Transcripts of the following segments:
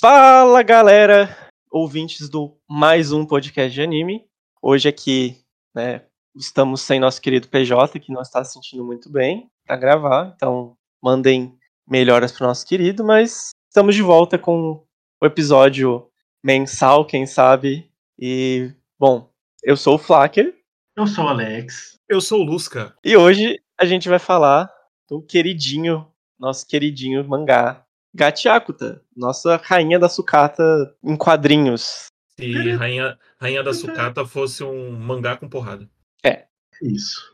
Fala galera, ouvintes do mais um podcast de anime. Hoje aqui, né, estamos sem nosso querido PJ, que não está se sentindo muito bem para gravar, então mandem melhoras para o nosso querido, mas estamos de volta com o episódio mensal, quem sabe. E, bom, eu sou o Flacker. Eu sou o Alex. Eu sou o Lusca. E hoje a gente vai falar do queridinho, nosso queridinho mangá, Gatiakuta, nossa rainha da sucata em quadrinhos. Se rainha, rainha da sucata fosse um mangá com porrada. É. Isso.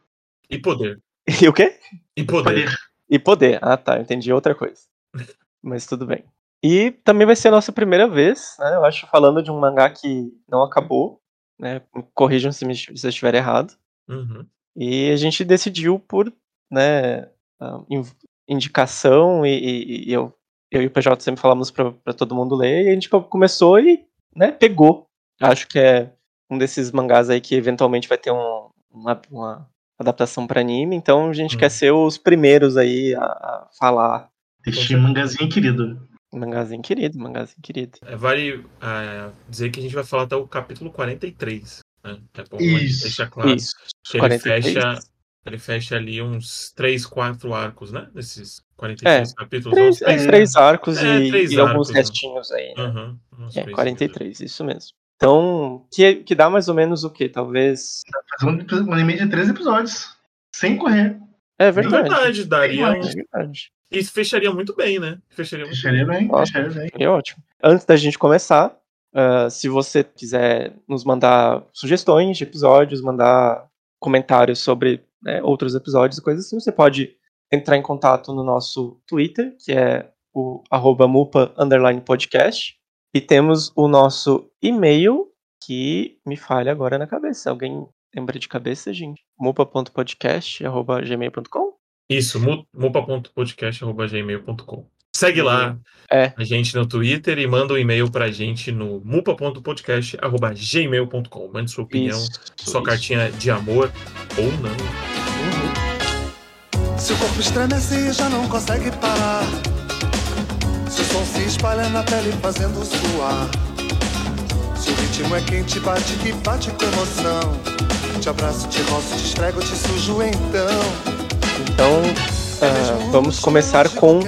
E poder. E o quê? E poder. Poder. E poder. Ah, tá. Entendi outra coisa. Mas tudo bem. E também vai ser a nossa primeira vez, né? Eu acho, falando de um mangá que não acabou. Né? Corrijam se, me, se eu estiver errado. Uhum. E a gente decidiu por né, ah, in- indicação, e, e- e eu, eu e o PJ sempre falamos pra pra todo mundo ler, e a gente co- começou e né, pegou. Acho que é um desses mangás aí que eventualmente vai ter um- uma, uma adaptação pra anime, então a gente Hum. quer ser os primeiros aí a, a falar. Este mangazinho querido. Mangazinho querido, mangazinho querido. É, Vale ah, dizer que a gente vai falar até o capítulo 43. Né? É bom Isso, deixar claro Isso. que ele 43. fecha, ele fecha ali uns 3, 4 arcos, né? Nesses 43 capítulos. Três, é, três- três arcos É, e, três e alguns arcos, né? restinhos aí, né? Uhum, É, três 43, isso mesmo. Então, que, que dá mais ou menos o quê? Talvez. Fazer um, um anime de três episódios. Sem correr. É É verdade. verdade, daria. É verdade. E fecharia muito bem, né? Fecharia muito Fecharia bem, Nossa. fecharia bem. É ótimo. Antes da gente começar, ah, se você quiser nos mandar sugestões de episódios, mandar comentários sobre né, outros episódios e coisas assim, você pode entrar em contato no nosso Twitter, que é o arroba mupa underline podcast. E temos o nosso e-mail, que me falha agora na cabeça. Alguém lembra de cabeça, gente? mupa.podcast.gmail.com? Isso, mu- mupa.podcast.gmail.com. Segue lá É. a gente no Twitter e manda um e-mail pra gente no mupa.podcast.gmail.com. Mande sua opinião, Isso, sua isso. cartinha de amor ou não. Se o corpo estremece e já não consegue parar. Se o som se espalha na pele fazendo suar. Se o ritmo é quente, bate que bate com emoção. Te abraço, te roço, te estrego, te sujo então. Então, ah, vamos começar com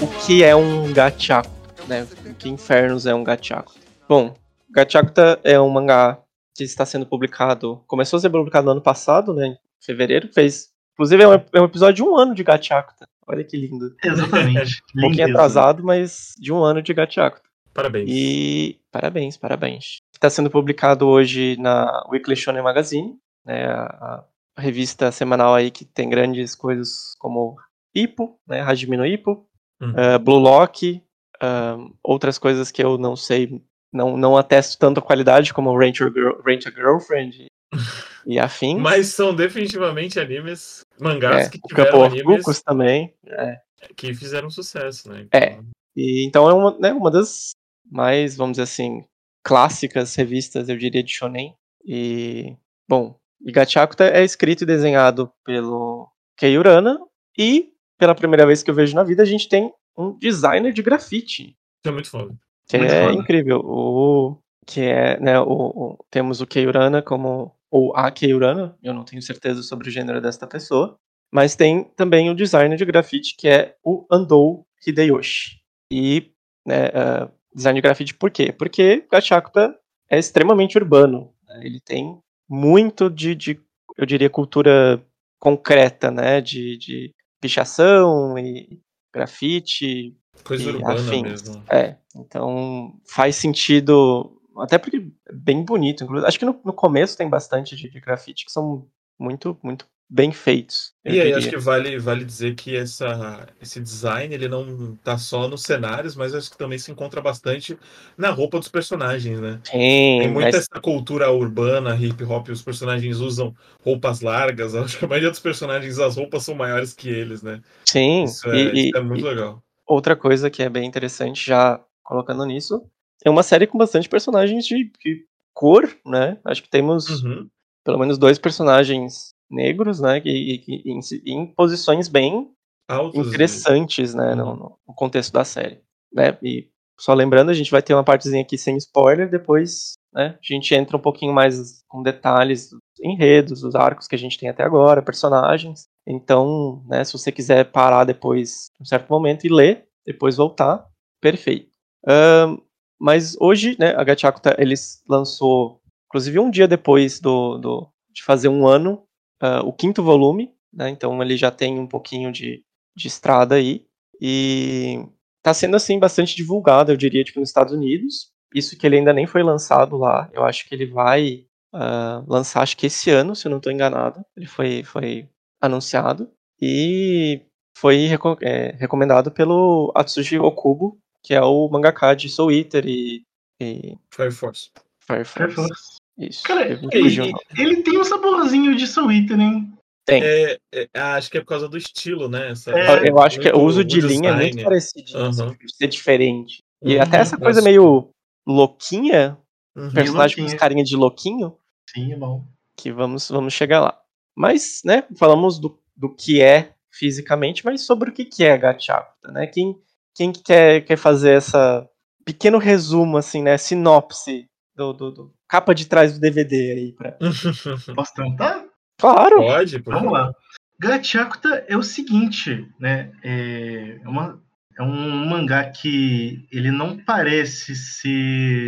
o que é um gachaku, né? Que infernos é um gachaku? Bom, Gachakuta é um mangá que está sendo publicado, começou a ser publicado no ano passado, né? Em fevereiro, fez, inclusive é um, é um episódio de um ano de Gachakuta. Olha que lindo. Exatamente. Um pouquinho Lindeza. atrasado, mas de um ano de Gachakuta. Parabéns. E parabéns, parabéns. Está sendo publicado hoje na Weekly Shonen Magazine, né, a, a revista semanal aí que tem grandes coisas como Ippo, né, Hajime no Ippo, Uhum. eh, Blue Lock, ahn, outras coisas que eu não sei, não, não atesto tanto a qualidade como Rent, Your Girl, Rent a Girlfriend e, afins. Mas são definitivamente animes, mangás é, que tiveram animes também. é. que fizeram sucesso, né? É. E, então é uma, né, uma das mais, vamos dizer assim, clássicas revistas, eu diria, de shonen. E, bom, e Gachakuta é escrito e desenhado pelo Kei Urana e, pela primeira vez que eu vejo na vida, a gente tem um designer de grafite, Isso é muito foda. que Muito é foda. incrível. O, que é, né, o, o- temos o Kei Urana como, ou a Kei Urana, eu não tenho certeza sobre o gênero desta pessoa, mas tem também o designer de grafite, que é o Andou Hideyoshi. E né, ah, design de grafite por quê? Porque Gachakuta é extremamente urbano. né? Ele tem muito de, de, eu diria, cultura concreta, né? De, de pichação e grafite, Coisa urbana afins. mesmo. É, então faz sentido, até porque é bem bonito. Inclusive, acho que no, no começo tem bastante de, de grafite que são muito, muito bem feitos. E aí, diria. acho que vale, vale dizer que essa, esse design ele não tá só nos cenários, mas acho que também se encontra bastante na roupa dos personagens, né? Tem, Tem muita mas- essa cultura urbana, hip hop, os personagens usam roupas largas. Acho que a maioria dos personagens, as roupas são maiores que eles, né? sim, Isso é, e- isso é muito e legal. outra coisa que é bem interessante, já colocando nisso, é uma série com bastante personagens de, de cor, né? Acho que temos Uhum. pelo menos dois personagens negros, né? E, e- e em, em posições bem Altos e- interessantes, né? Uhum. No, no contexto da série. Né? E só lembrando, a gente vai ter uma partezinha aqui sem spoiler, depois né, a gente entra um pouquinho mais com detalhes dos enredos, dos arcos que a gente tem até agora, personagens. Então, né, se você quiser parar depois, um certo momento, e ler, depois voltar, perfeito. Um, mas hoje, né, a Gachakuta, eles lançou, inclusive um dia depois do, do de fazer um ano, uh, o quinto volume, né, então ele já tem um pouquinho de, de estrada aí, e tá sendo, assim, bastante divulgado, eu diria, tipo, nos Estados Unidos, isso que ele ainda nem foi lançado lá, eu acho que ele vai uh, lançar, acho que esse ano, se eu não estou enganado, ele foi, foi anunciado, e foi reco é, recomendado pelo Atsushi Okubo, que é o mangaka de Soul Eater e, e Fire Force. Fire Force. Fire Force. Isso. Cara, ele, ele tem um saborzinho de Soul Eater, hein? Tem. É, é, acho que é por causa do estilo, né? Essa- É, eu acho que o muito- uso de linha é muito design. parecido, assim, de ser diferente. E Uhum, até essa coisa meio louquinha, Uhum. personagem com louquinha. esse carinha de louquinho, Sim, é bom. que vamos, vamos chegar lá. Mas, né, falamos do, do que é fisicamente, mas sobre o que que é Gachakuta, né? Quem, quem que quer, quer fazer essa pequeno resumo, assim, né, sinopse do, do, do- capa de trás do DVD aí pra... Posso tentar? Claro! Pode, por Vamos lá. Gachakuta é o seguinte, né? É, é uma, é um mangá que ele não parece ser,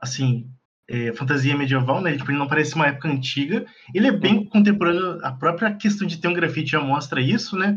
assim, é, fantasia medieval, né? Tipo, ele não parece uma época antiga. Ele é bem contemporâneo. A própria questão de ter um grafite já mostra isso, né?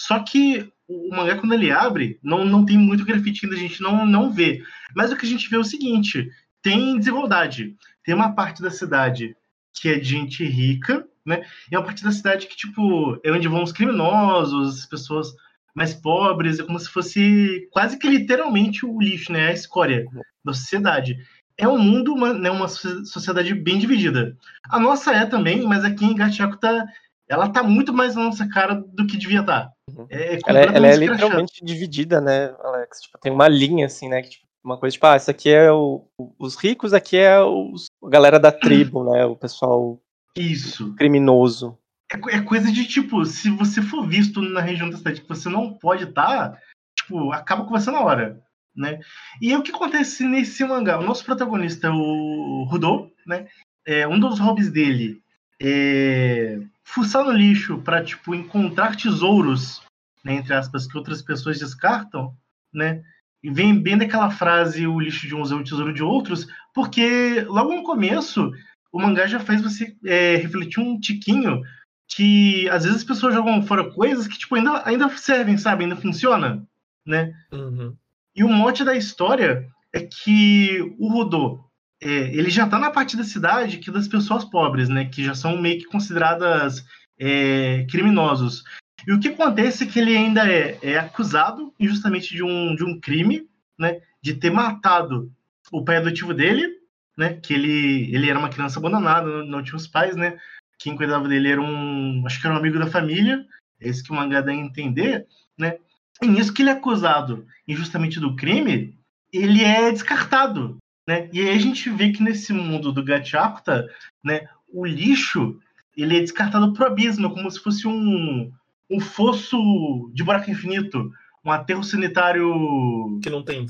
Só que o mangá, quando ele abre, não, não tem muito grafite ainda, a gente não, não vê. Mas o que a gente vê é o seguinte: tem desigualdade. Tem uma parte da cidade que é de gente rica, né? E uma parte da cidade que, tipo, é onde vão os criminosos, as pessoas mais pobres, é como se fosse quase que literalmente o lixo, né? A escória da sociedade. É um mundo, uma, né, uma so- sociedade bem dividida. A nossa é também, mas aqui em Gachakuta, ela tá muito mais na nossa cara do que devia estar. É, é Ela, é- ela é literalmente dividida, né, Alex? Tipo, tem uma linha, assim, né? Que, tipo, uma coisa tipo, ah, isso aqui é o, os ricos, aqui é os, a galera da tribo, né? O pessoal Isso. criminoso. É, é coisa de, tipo, se você for visto na região da cidade que você não pode estar, tipo, acaba com você na hora, né? E o que acontece nesse mangá? O nosso protagonista, o Rudô, né? É, um dos hobbies dele é fuçar no lixo para tipo, encontrar tesouros, né, entre aspas, que outras pessoas descartam, né? E vem bem daquela frase, o lixo de uns é o tesouro de outros, porque logo no começo o mangá já faz você é, refletir um tiquinho que às vezes as pessoas jogam fora coisas que tipo ainda, ainda servem, sabe? Ainda funciona, né? Uhum. E o mote da história é que o Rodô, é, ele já tá na parte da cidade que das pessoas pobres, né? Que já são meio que consideradas é, criminosos. E o que acontece é que ele ainda é, é acusado injustamente de um, de um crime, né? De ter matado o pai adotivo dele, né? Que ele, ele era uma criança abandonada, não tinha os pais, né? Quem cuidava dele era um, acho que era um amigo da família, é isso que o mangá dá a entender, né? E nisso que ele é acusado injustamente do crime, ele é descartado, né? E aí a gente vê que nesse mundo do Gachakuta, né, o lixo, ele é descartado pro abismo, como se fosse um, um fosso de buraco infinito, um aterro sanitário Que não tem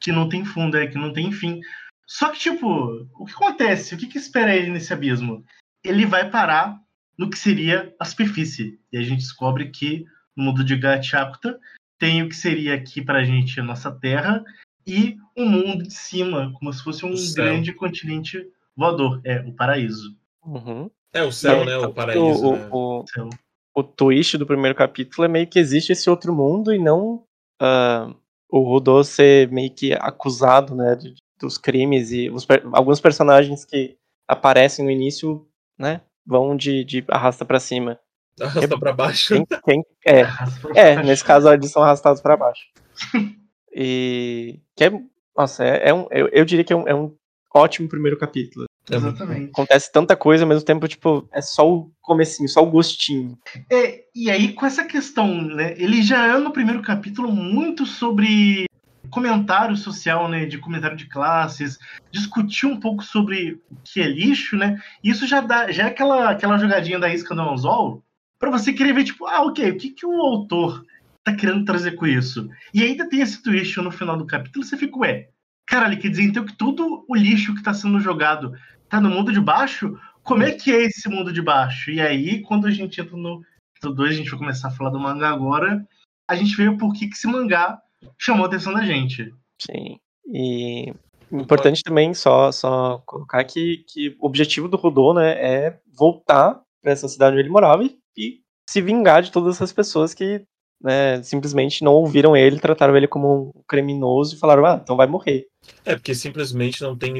que não tem fundo, é que não tem fim. Só que, tipo, o que acontece? O que, que espera ele nesse abismo? Ele vai parar no que seria a superfície. E a gente descobre que no mundo de Gachakuta tem o que seria aqui pra gente a nossa Terra e um mundo de cima, como se fosse um O grande continente voador. É, o paraíso. Uhum. É o céu, É, né? O paraíso. o, né? o, Céu. o twist do primeiro capítulo é meio que existe esse outro mundo e não ah, o Rodô ser meio que acusado, né, de- dos crimes e os alguns personagens que aparecem no início, né, vão de, de arrasta pra cima. Arrasta pra baixo. Quem, quem- é, é, nesse caso eles são arrastados pra baixo. E que é, nossa, é, é um, eu, eu diria que é um, é um ótimo primeiro capítulo. Exatamente. Acontece tanta coisa ao mesmo tempo, tipo, é só o comecinho, só o gostinho. É, e aí, com essa questão, né? Ele já é no primeiro capítulo muito sobre comentário social, né? De comentário de classes, discutir um pouco sobre o que é lixo, né? Isso já dá, já é aquela, aquela jogadinha da isca do anzol para você querer ver, tipo, ah, ok, o que, que o autor tá querendo trazer com isso? E ainda tem esse twist no final do capítulo, você fica, ué, caralho, quer dizer então que todo o lixo que tá sendo jogado tá no mundo de baixo? Como é que é esse mundo de baixo? E aí, quando a gente entra no capítulo 2, a gente vai começar a falar do mangá agora, a gente vê por que, que esse mangá chamou a atenção da gente. Sim. E importante também só, só colocar que, que o objetivo do Rodô, né, é voltar para essa cidade onde ele morava e, e, se vingar de todas essas pessoas que né, simplesmente não ouviram ele, trataram ele como um criminoso e falaram, ah, então vai morrer. É, porque simplesmente não tem,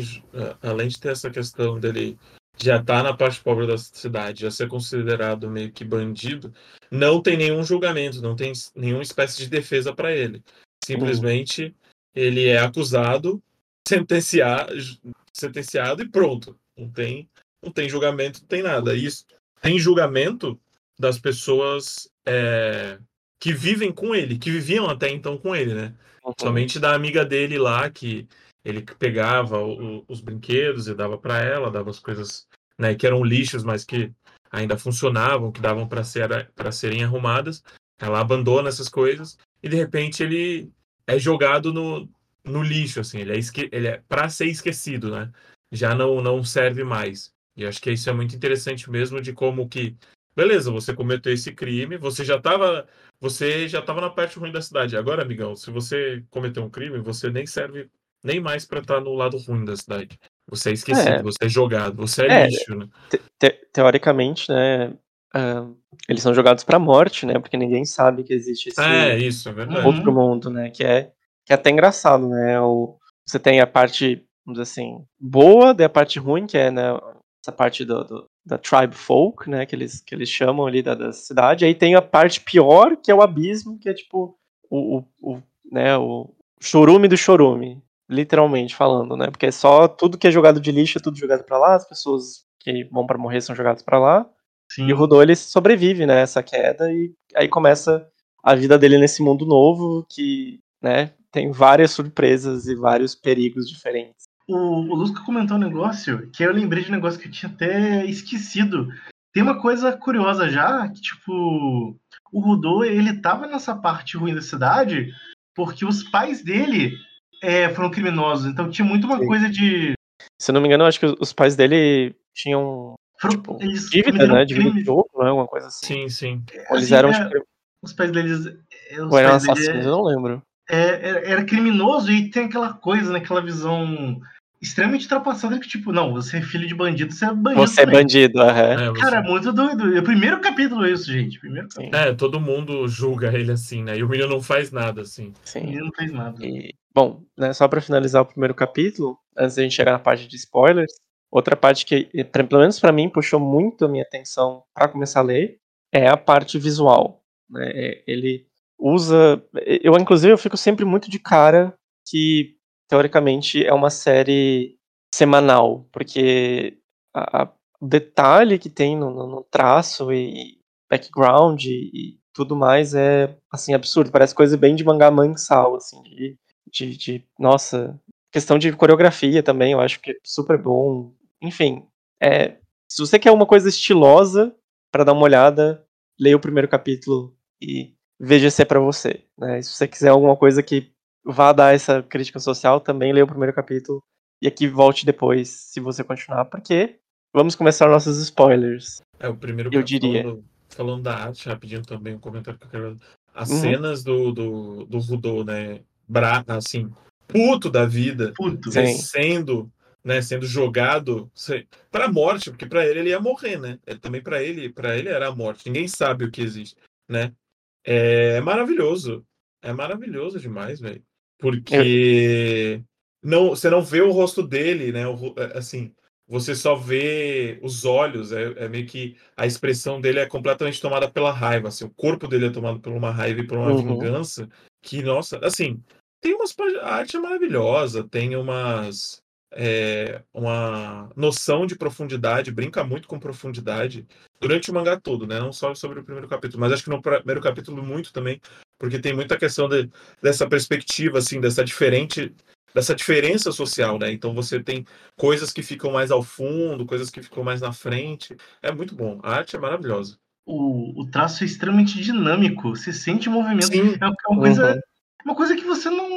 além de ter essa questão dele já tá na parte pobre da cidade, já ser considerado meio que bandido, não tem nenhum julgamento, não tem nenhuma espécie de defesa para ele. Simplesmente uhum. ele é acusado, sentenciar, sentenciado e pronto. Não tem, não tem julgamento, não tem nada. Isso tem julgamento das pessoas é, que vivem com ele, que viviam até então com ele, né? Uhum. Somente da amiga dele lá que ele pegava o, os brinquedos e dava para ela, dava as coisas né, que eram lixos, mas que ainda funcionavam, que davam para ser, serem arrumadas. Ela abandona essas coisas e de repente ele é jogado no, no lixo, assim, ele é, esque, ele é para ser esquecido, né? Já não, não serve mais. E acho que isso é muito interessante mesmo de como que beleza, você cometeu esse crime, você já estava você já estava na parte ruim da cidade. Agora, amigão, se você cometeu um crime, você nem serve nem mais para estar tá no lado ruim da cidade. Você é esquecido, é. você é jogado, você é, é lixo, né? Te, te, teoricamente, né? Uh, eles são jogados para morte, né? Porque ninguém sabe que existe esse é, isso, é outro mundo, né? Que é, que é até engraçado, né? O, você tem a parte, vamos dizer assim, boa, da parte ruim, que é né, essa parte do, do, da tribe folk, né? Que eles, que eles chamam ali da, da cidade. Aí tem a parte pior, que é o abismo, que é tipo o, o, o né, o chorume do chorume literalmente falando, né? Porque é só tudo que é jogado de lixo é tudo jogado para lá, as pessoas que vão para morrer são jogadas para lá. Sim. E o Rodô ele sobrevive, né, essa queda e aí começa a vida dele nesse mundo novo que, né, tem várias surpresas e vários perigos diferentes. O, o Lusca comentou um negócio que eu lembrei de um negócio que eu tinha até esquecido. Tem uma coisa curiosa já, que tipo, o Rodô, ele tava nessa parte ruim da cidade porque os pais dele é, foram criminosos. Então tinha muito uma Sim. coisa de. Se eu não me engano, acho que os pais dele tinham. Foram, tipo, eles dívida, né? Dívida de jogo, né? Alguma coisa assim. Sim, sim. Eles assim, eram, é, tipo. Os pais deles. É, os Ou eram assassinos, dele, eu não lembro. É, era, era, criminoso e tem aquela coisa, né? Aquela visão extremamente ultrapassada que, tipo, não, você é filho de bandido, você é bandido. Você é também. é bandido, é. Cara, é muito doido. É o primeiro capítulo é isso, gente. Primeiro capítulo. É, todo mundo julga ele assim, né? E o menino não faz nada, assim. Sim. O menino não faz nada. E, bom, né, só para finalizar o primeiro capítulo, antes da gente chegar na parte de spoilers, outra parte que, pelo menos para mim, puxou muito a minha atenção para começar a ler, é a parte visual. Né? É, ele usa. Eu, inclusive, eu fico sempre muito de cara que teoricamente é uma série semanal, porque o detalhe que tem no, no traço e background e, e, tudo mais é assim absurdo, parece coisa bem de mangá mensal, assim, de, de, de, nossa, questão de coreografia também, eu acho que é super bom. Enfim, é, se você quer uma coisa estilosa para dar uma olhada, leia o primeiro capítulo e veja se é para você, né? Se você quiser alguma coisa que vá dar essa crítica social, também leia o primeiro capítulo e aqui volte depois, se você continuar, porque vamos começar nossos spoilers. É, o primeiro eu diria. Falando, falando, da arte, rapidinho também, um comentário que eu quero. As uhum. cenas do, do, do Rudô, né? Bra assim, puto da vida, puto. sendo né, sendo jogado para a morte, porque para ele ele ia morrer, né? É, também para ele, para ele era a morte. Ninguém sabe o que existe, né? É maravilhoso, é maravilhoso demais, velho. Porque não, você não vê o rosto dele, né? O, é, assim, você só vê os olhos, é, é, meio que a expressão dele é completamente tomada pela raiva, assim, o corpo dele é tomado por uma raiva e por uma uhum. vingança que, nossa, assim, tem umas a arte é maravilhosa, tem umas é, uma noção de profundidade, brinca muito com profundidade durante o mangá todo, né? Não só sobre o primeiro capítulo, mas acho que no primeiro capítulo muito também, porque tem muita questão de, dessa perspectiva, assim, dessa diferente, dessa diferença social, né? Então você tem coisas que ficam mais ao fundo, coisas que ficam mais na frente. É muito bom. A arte é maravilhosa. o, o traço é extremamente dinâmico. Você sente movimento. Sim. É uma coisa, Uhum. uma coisa que você não.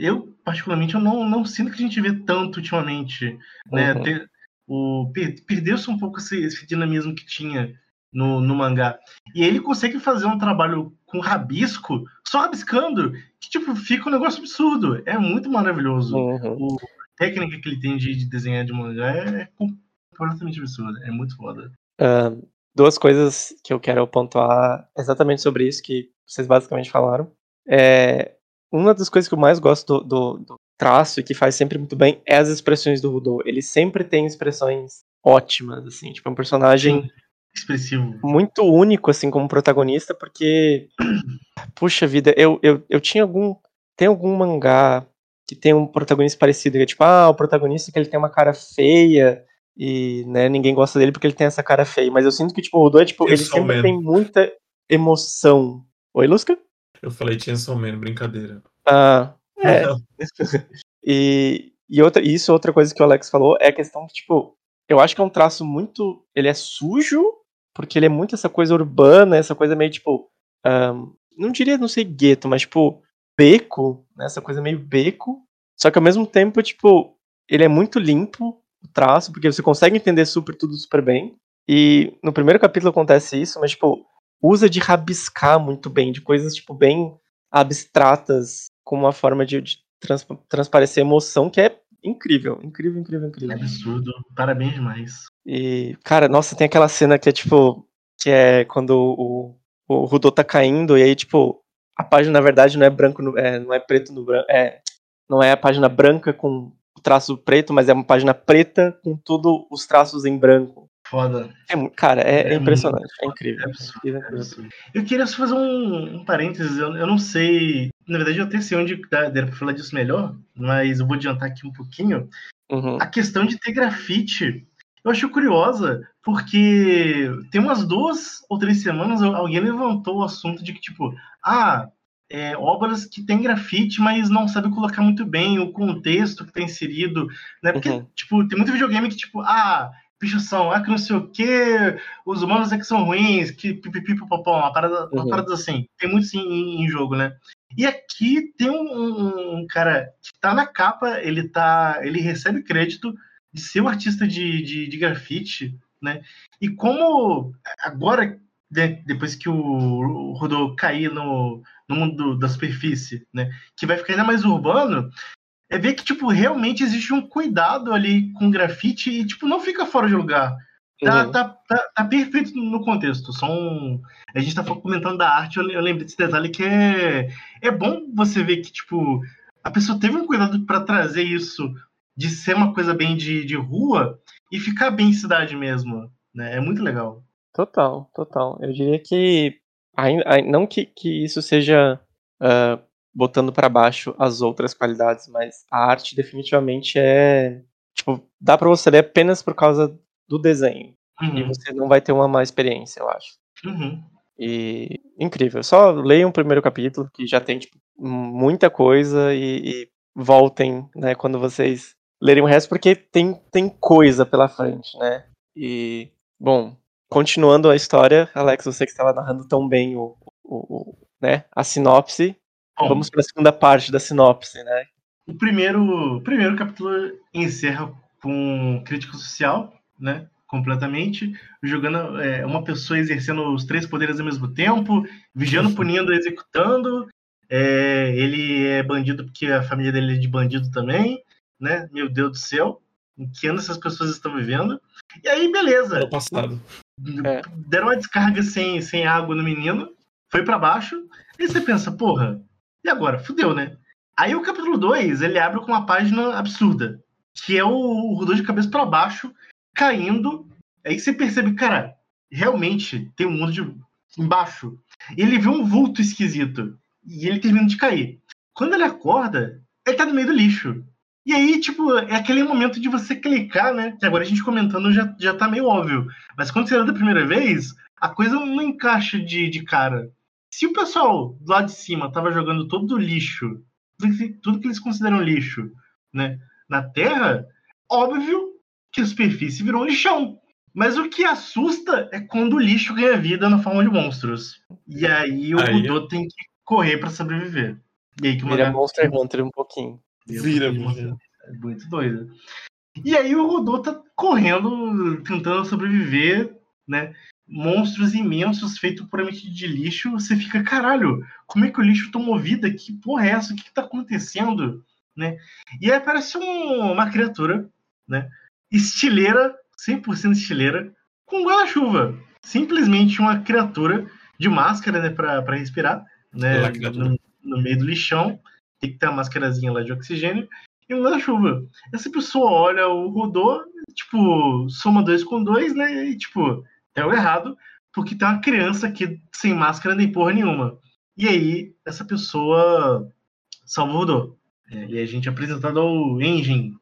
Eu, particularmente, eu não, não sinto que a gente vê tanto ultimamente. Né? Uhum. Ter- o, per- Perdeu-se um pouco esse, esse dinamismo que tinha no, no mangá. E ele consegue fazer um trabalho com rabisco, só rabiscando, que tipo, fica um negócio absurdo. É muito maravilhoso. Uhum. A técnica que ele tem de, de desenhar de mangá é completamente absurda. É muito foda. Ahn, duas coisas que eu quero pontuar exatamente sobre isso que vocês basicamente falaram. É, uma das coisas que eu mais gosto do, do- do traço e que faz sempre muito bem é as expressões do Rudô. Ele sempre tem expressões ótimas, assim, tipo, é um personagem Expressivo. muito único, assim, como protagonista, porque, puxa vida, eu, eu, eu tinha algum, tem algum mangá que tem um protagonista parecido, que é tipo, ah, o protagonista que ele tem uma cara feia e, né, ninguém gosta dele porque ele tem essa cara feia, mas eu sinto que, tipo, o Odo é, tipo, ele Chainsaw sempre Man. tem muita emoção. Oi, Lusca? Eu falei Chainsaw Man, brincadeira. Ah, é. E, e outra, isso, outra coisa que o Alex falou é a questão que, tipo, eu acho que é um traço muito. Ele é sujo, porque ele é muito essa coisa urbana, essa coisa meio tipo. ahn, não diria, não sei, gueto, mas tipo, beco, né? Essa coisa meio beco. Só que ao mesmo tempo, tipo, ele é muito limpo, o traço, porque você consegue entender super tudo super bem. E no primeiro capítulo acontece isso, mas, tipo, usa de rabiscar muito bem, de coisas, tipo, bem abstratas, com uma forma de, de trans- transparecer emoção que é incrível, incrível, incrível, É incrível. absurdo. Parabéns demais. E, cara, nossa, tem aquela cena que é tipo. Que é quando o, o Rudô tá caindo, e aí, tipo, a página, na verdade, não é branco, no- é, não é preto no branco. É, não é a página branca com o traço preto, mas é uma página preta com todos os traços em branco. Foda. É, cara, é, é É impressionante, é É incrível. absurdo. incrível, é absurdo. Eu queria só fazer um, um parênteses. Eu, eu não sei. Na verdade, eu até sei onde dá, dá pra falar disso melhor, mas eu vou adiantar aqui um pouquinho. Uhum. A questão de ter grafite. Eu acho curiosa, porque tem umas duas ou três semanas alguém levantou o assunto de que, tipo, ah, é, obras que tem grafite, mas não sabe colocar muito bem o contexto que tá inserido, né? Porque, Uhum. tipo, tem muito videogame que, tipo, ah, pichação, ah, que não sei o quê, os humanos é que são ruins, que pipipipopopó, uma parada, uma Uhum. parada assim. Tem muito sim em, em jogo, né? E aqui tem um, um- um cara que tá na capa, ele tá. ele recebe crédito de ser o artista de, de, de grafite, né? E como agora, né, depois que o, o Rodô cair no, no mundo do- da superfície, né? Que vai ficar ainda mais urbano, é ver que, tipo, realmente existe um cuidado ali com grafite e, tipo, não fica fora de lugar. Tá, Uhum. tá, tá, tá perfeito no contexto. Só um... A gente tá comentando da arte, eu, lembro desse detalhe que é, é bom você ver que, tipo, a pessoa teve um cuidado para trazer isso de ser uma coisa bem de, de rua e ficar bem em cidade mesmo. Né? É muito legal. Total, total. Eu diria que ainda, ai- não que, que isso seja ah, botando pra baixo as outras qualidades, mas a arte definitivamente é tipo dá pra você ler apenas por causa do desenho e Uhum, você não vai ter uma má experiência, eu acho. uhum. E incrível. Só leiam o primeiro capítulo que já tem tipo, muita coisa e, e voltem, né, quando vocês lerem o resto porque tem tem coisa pela frente, né? E bom, continuando a história, Alex, você que estava narrando tão bem o, o, o- né, a sinopse, Bom, vamos para a segunda parte da sinopse, né? O primeiro, o primeiro capítulo encerra com crítica social, né? Completamente, jogando é, uma pessoa exercendo os três poderes ao mesmo tempo, vigiando, punindo, executando. É, ele é bandido porque a família dele é de bandido também, né? Meu Deus do céu, em que ano essas pessoas estão vivendo? E aí, beleza. Ano passado. É. Deram uma descarga sem, sem água no menino, foi pra baixo, e você pensa, porra, e agora? Fudeu, né? Aí o capítulo 2, ele abre com uma página absurda, que é o, o Rodô de cabeça pra baixo, caindo. Aí você percebe, cara, realmente tem um mundo de embaixo. E ele vê um vulto esquisito. E ele termina de cair. Quando ele acorda, ele tá no meio do lixo. E aí, tipo, é aquele momento de você clicar, né? Que agora a gente comentando já, já tá meio óbvio. Mas quando você lê da primeira vez, a coisa não encaixa de, de cara. Se o pessoal lado de cima tava jogando todo o lixo, tudo que, tudo que eles consideram lixo, né? Na Terra, óbvio que a superfície virou um lixão. Mas o que assusta é quando o lixo ganha vida na forma de monstros. E aí o Aí- Rudô tem que correr pra sobreviver. E aí que o Vira mangá- Monster Hunter um pouquinho. Vira, É muito doido. E aí o Rodô tá correndo, tentando sobreviver, né? Monstros imensos feitos puramente de lixo. Você fica, caralho, como é que o lixo tomou vida? Que porra é essa? O que, que tá acontecendo? Né? E aí aparece um- uma criatura, né? Estileira, 100% estileira, com guarda-chuva. Simplesmente uma criatura de máscara, né? Pra, pra respirar, né? No, no meio do lixão. Tem que ter uma máscarazinha lá de oxigênio e um guarda-chuva. Essa pessoa olha o Rodô, tipo, soma dois com dois, né? E, tipo, é o errado, porque tem uma criança aqui sem máscara nem porra nenhuma. E aí, essa pessoa Rodô. É, e a gente é apresentado ao Engine.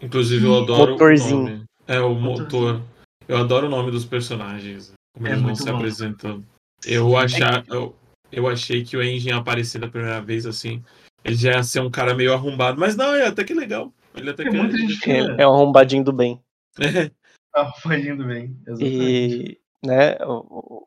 Inclusive, eu adoro Motorzinho. o nome. É, o motor. Eu adoro o nome dos personagens. Como É eles vão se bom. apresentando. Eu, achar, eu, eu achei que o Engine ia aparecer da primeira vez assim. Ele já ia ser um cara meio arrombado. Mas não, é até que legal. Ele até É que muita gente Ele é um arrombadinho do bem. É, Tá fazendo bem. Exatamente. E, né, o,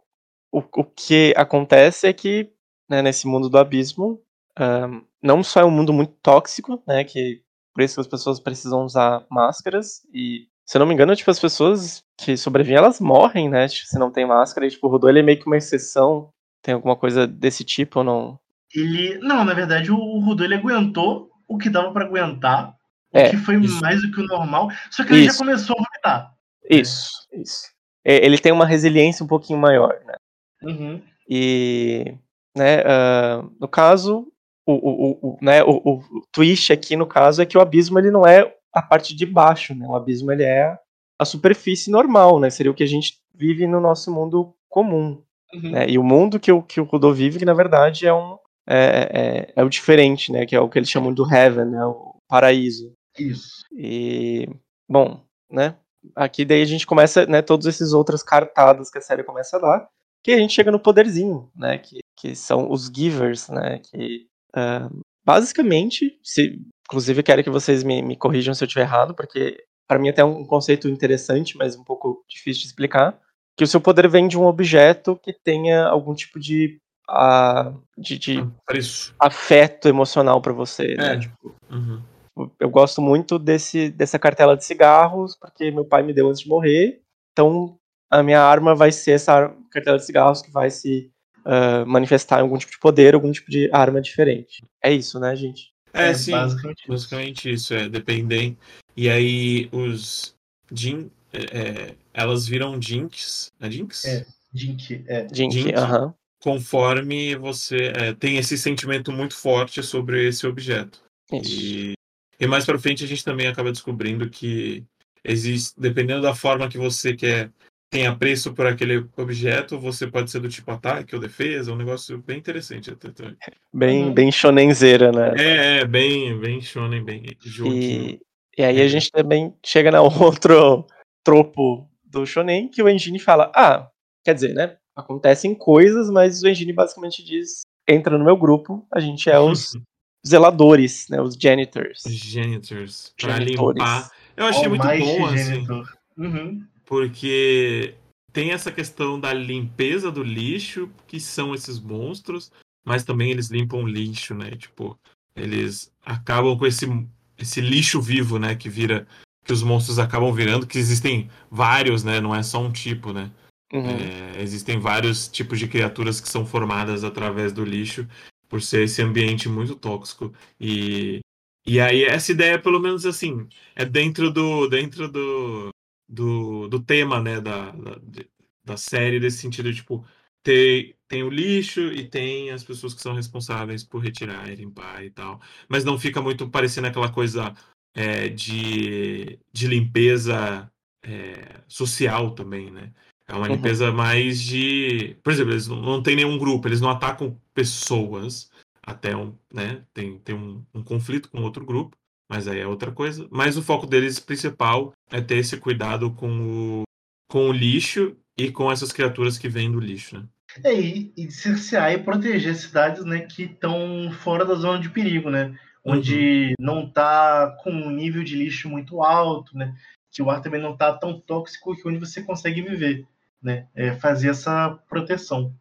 o, o que acontece é que, né, nesse mundo do abismo, ahn, não só é um mundo muito tóxico, né, que por isso que as pessoas precisam usar máscaras, e, se eu não me engano, tipo, as pessoas que sobrevivem, elas morrem, né, tipo, se não tem máscara, e, tipo, o Rodô, ele é meio que uma exceção, tem alguma coisa desse tipo ou não? Ele. Não, na verdade, o Rodô ele aguentou o que dava pra aguentar. O É, que foi isso. mais do que o normal. Só que ele já Isso. começou a vomitar. Isso, isso. É, Ele tem uma resiliência um pouquinho maior, né. Uhum. E, né, ah, no caso, o, o, o, né, o, o, o twist aqui, no caso, é que o abismo ele não é a parte de baixo, né? O abismo ele é a superfície normal, né? Seria o que a gente vive no nosso mundo comum. Uhum. Né? E o mundo que o, que o Rodô vive, que na verdade é um é, é, é o diferente, né? Que é o que eles chamam do heaven, né? O paraíso. Isso. E, bom, né? Aqui daí a gente começa, né, todos esses outras cartadas que a série começa a dar, que a gente chega no poderzinho, né, que, que são os givers, né, que ah, basicamente, se, inclusive quero que vocês me, me corrijam se eu estiver errado, porque para mim até é um conceito interessante, mas um pouco difícil de explicar, que o seu poder vem de um objeto que tenha algum tipo de, ah, de, de afeto emocional para você, né, É. tipo, Uhum. Eu gosto muito desse, dessa cartela de cigarros, porque meu pai me deu antes de morrer. Então, a minha arma vai ser essa ar- cartela de cigarros que vai se ah, manifestar em algum tipo de poder, algum tipo de arma diferente. É isso, né, gente? É, sim. basicamente isso. Basicamente isso, é, dependem. E aí os Jin, é, é, elas viram Jinx, é Jinx? É. Jink, é. Gente, Gente. aham. Conforme você é, tem esse sentimento muito forte sobre esse objeto. Isso. E, e mais pra frente a gente também acaba descobrindo que existe, dependendo da forma que você quer tem apreço por aquele objeto, você pode ser do tipo ataque ou defesa, um negócio bem interessante até também. Bem, Uhum. bem shonenzeira, né? É, é, bem, bem shonen, bem joguinho. E, e aí É. a gente também chega no outro tropo do shonen, que o Engine fala, ah, quer dizer, né, acontecem coisas, mas o Engine basicamente diz, entra no meu grupo, a gente é os zeladores, né, os janitors. Janitors. Pra Janitores. limpar. Eu achei muito Almighty bom, assim. Uhum. porque tem essa questão da limpeza do lixo, que são esses monstros, mas também eles limpam o lixo, né? Tipo, eles acabam com esse, esse lixo vivo, né? Que vira. Que os monstros acabam virando, que existem vários, né? Não é só um tipo, né? Uhum. É, existem vários tipos de criaturas que são formadas através do lixo, por ser esse ambiente muito tóxico. E, e aí, essa ideia, pelo menos assim, é dentro do, dentro do, do, do tema né, da, da, da série, desse sentido, tipo, tem, tem o lixo e tem as pessoas que são responsáveis por retirar e limpar e tal. Mas não fica muito parecendo aquela coisa é, de, de limpeza é, social também, né? É uma Uhum. limpeza mais de. Por exemplo, eles não, não tem nenhum grupo, eles não atacam pessoas. Até um, né? Tem, tem um, um conflito com outro grupo, mas aí é outra coisa. Mas o foco deles principal é ter esse cuidado com o, com o lixo e com essas criaturas que vêm do lixo, né? É, e, e cercear e proteger cidades né, que estão fora da zona de perigo, né? Onde não tá com um nível de lixo muito alto, né? que o ar também não tá tão tóxico que onde você consegue viver, né? É fazer essa proteção.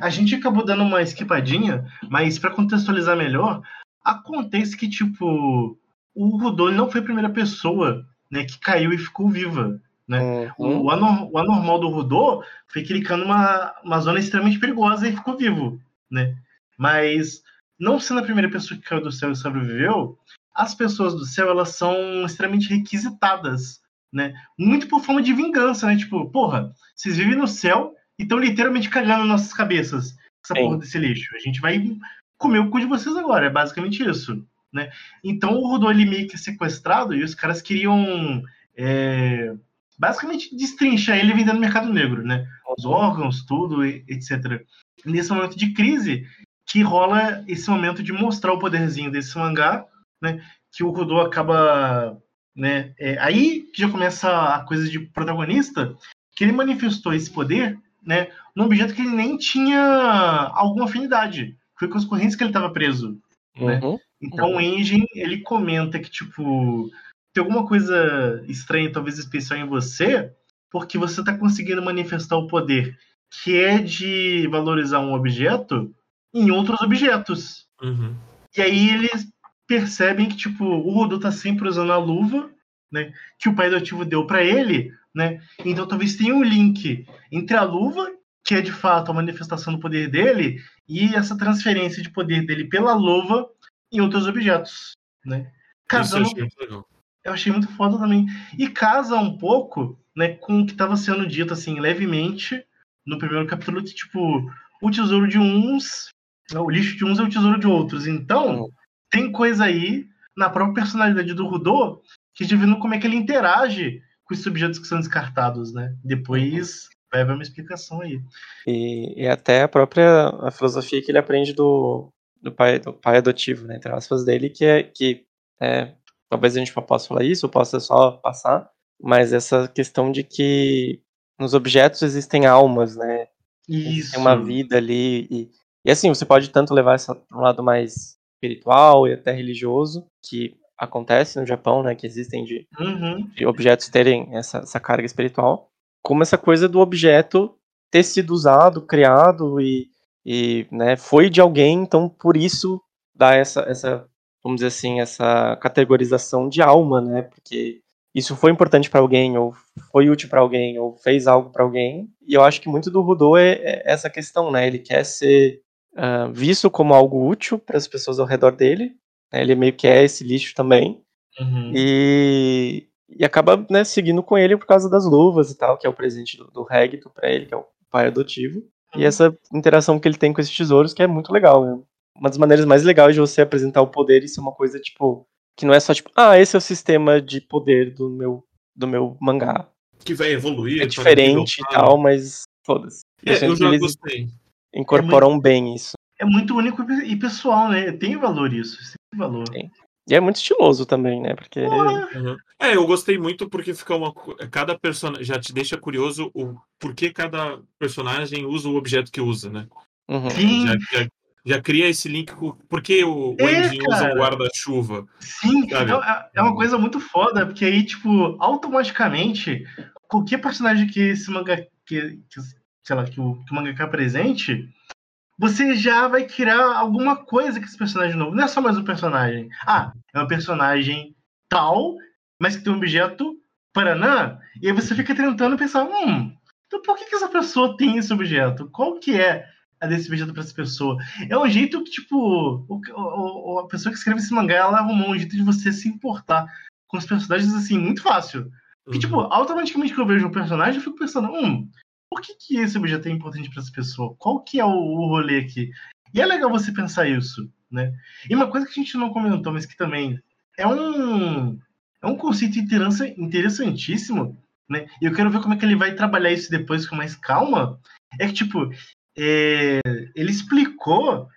A gente acabou dando uma esquipadinha, mas para contextualizar melhor, acontece que tipo o Rodolfo não foi a primeira pessoa, né, que caiu e ficou viva, né? Uhum. O, anor- o anormal do Rodô foi caiu numa uma zona extremamente perigosa e ficou vivo, né? Mas não sendo a primeira pessoa que caiu do céu e sobreviveu, as pessoas do céu elas são extremamente requisitadas, né? Muito por forma de vingança, né? Tipo, porra, vocês vivem no céu e estão literalmente cagando nossas cabeças essa Sim. porra desse lixo. A gente vai comer o cu de vocês agora, é basicamente isso, né? Então o ele meio que é sequestrado e os caras queriam é, basicamente destrinchar ele vendendo no mercado negro, né? Os órgãos, tudo, etc. Nesse momento de crise, que rola esse momento de mostrar o poderzinho desse mangá, né? Que o Rodô acaba, né? é, aí que já começa a coisa de protagonista, que ele manifestou esse poder, né? Num objeto que ele nem tinha alguma afinidade. Foi com as correntes que ele estava preso. né? Uhum. Então o Engine, ele comenta que, tipo, tem alguma coisa estranha, talvez especial em você, porque você tá conseguindo manifestar o poder que é de valorizar um objeto em outros objetos. Uhum. E aí eles percebem que, tipo, o Rodô tá sempre usando a luva, né, que o pai adotivo deu para ele, né? Então talvez tenha um link entre a luva, que é de fato a manifestação do poder dele, e essa transferência de poder dele pela luva em outros objetos, né? Isso eu Casando achei muito legal. eu achei muito foda também. E casa um pouco, né, com o que estava sendo dito, assim, levemente, no primeiro capítulo, que, tipo, o tesouro de uns, o lixo de uns é o tesouro de outros. Então, Uhum. Tem coisa aí na própria personalidade do Rudô que vendo como é que ele interage com esses objetos que são descartados, né? Depois vai haver uma explicação aí. E, e até a própria a filosofia que ele aprende do, do, pai, do pai adotivo, né, entre aspas, dele, que é que é, talvez a gente possa falar isso, possa só passar, mas essa questão de que nos objetos existem almas, né? Isso. Tem uma vida ali. E, e assim, você pode tanto levar isso para um lado mais espiritual e até religioso, que acontece no Japão, né? Que existem de, Uhum. de objetos terem essa, essa carga espiritual, como essa coisa do objeto ter sido usado, criado e, e né, foi de alguém, então por isso dá essa, essa, vamos dizer assim, essa categorização de alma, né? Porque isso foi importante para alguém, ou foi útil para alguém, ou fez algo para alguém. E eu acho que muito do Rudô é, é essa questão, né? Ele quer ser ah, visto como algo útil para as pessoas ao redor dele. né? Ele meio que é esse lixo também. Uhum. E, e acaba né, seguindo com ele por causa das luvas e tal, que é o presente do, do Regito pra ele, que é o pai adotivo. E Uhum. essa interação que ele tem com esses tesouros, que é muito legal. Né? Uma das maneiras mais legais de você apresentar o poder, isso é uma coisa, tipo, que não é só tipo, ah, esse é o sistema de poder do meu, do meu mangá. Que vai evoluir. É diferente e tal, mas foda-se. É, eu já eles gostei. Incorporam bem isso. É muito único e pessoal, né? Tem valor isso. Tem valor. Tem. E é muito estiloso também, né? Porque Uhum. É, eu gostei muito porque fica uma. Cada personagem já te deixa curioso o porquê cada personagem usa o objeto que usa, né? uhum, Sim, Já, já, já cria esse link com por que o, o É, usa um guarda-chuva. Sim, Sabe? é, é uma coisa muito foda, porque aí, tipo, automaticamente, qualquer personagem que esse manga, que, que, sei lá, que o, que o mangaka apresente, você já vai criar alguma coisa com esse personagem novo. Não é só mais um personagem. Ah, é um personagem tal, mas que tem um objeto Paranã, e aí você fica tentando pensar, hum, então por que, que essa pessoa tem esse objeto? Qual que é a desse objeto para essa pessoa? É um jeito que, tipo, o, o- a pessoa que escreve esse mangá, ela arrumou um jeito de você se importar com os personagens, assim, muito fácil. Porque, tipo, Uhum. automaticamente que eu vejo um personagem, eu fico pensando, hum, por que, que esse objeto é importante para essa pessoa? Qual que é o, o rolê aqui? E é legal você pensar isso, né? E uma coisa que a gente não comentou, mas que também é um, é um conceito interessa- interessantíssimo, né? E eu quero ver como é que ele vai trabalhar isso depois com mais calma. É que, tipo, é, ele explicou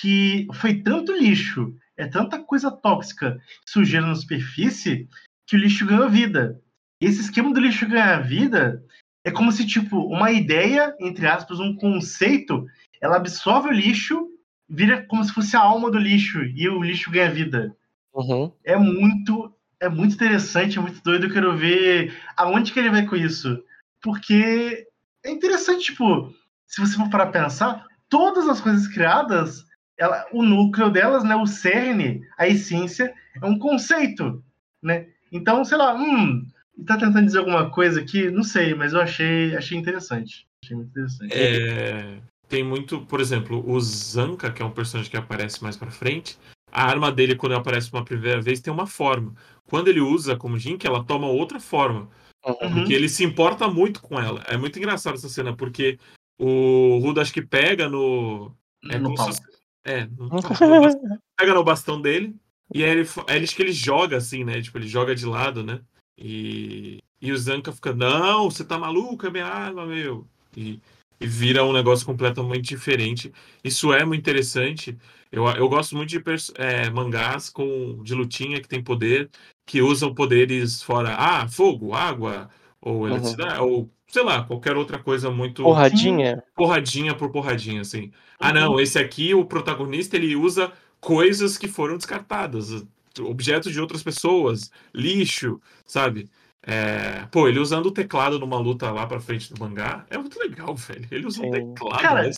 que foi tanto lixo, é tanta coisa tóxica, sujeira na superfície, que o lixo ganhou vida. Esse esquema do lixo ganhar vida é como se, tipo, uma ideia, entre aspas, um conceito, ela absorve o lixo, vira como se fosse a alma do lixo, e o lixo ganha vida. uhum. É muito. é muito interessante, é muito doido. Eu quero ver aonde que ele vai com isso. Porque é interessante, tipo, se você for para pensar, todas as coisas criadas, ela, o núcleo delas, né, o cerne, a essência, é um conceito, né? Então, sei lá, hum, tá tentando dizer alguma coisa aqui? Não sei, mas eu achei, achei interessante. Achei muito interessante. É, tem muito, por exemplo, o Zanka, que é um personagem que aparece mais pra frente, a arma dele, quando aparece uma primeira vez, tem uma forma. Quando ele usa como Jink, ela toma outra forma. Uhum. Porque ele se importa muito com ela. É muito engraçado essa cena, porque o Rudo acho que pega no. É, No pau. se é, no- pega no bastão dele. E aí ele, aí ele acho que ele joga assim, né? Tipo, ele joga de lado, né? E, e o Zanka fica, não, você tá maluco, é minha arma, meu. E, e vira um negócio completamente diferente. Isso é muito interessante. Eu, eu gosto muito de é, mangás com, de lutinha que tem poder, que usam poderes fora, ah, fogo, água, ou eletricidade, ou sei lá, qualquer outra coisa muito Porradinha? porradinha por porradinha, assim. Uhum. Ah, não, esse aqui, o protagonista, ele usa coisas que foram descartadas, objetos de outras pessoas, lixo, sabe? É, Pô, ele usando o teclado numa luta lá pra frente do mangá, é muito legal, velho. Ele usa um Sim. teclado, Cara, né?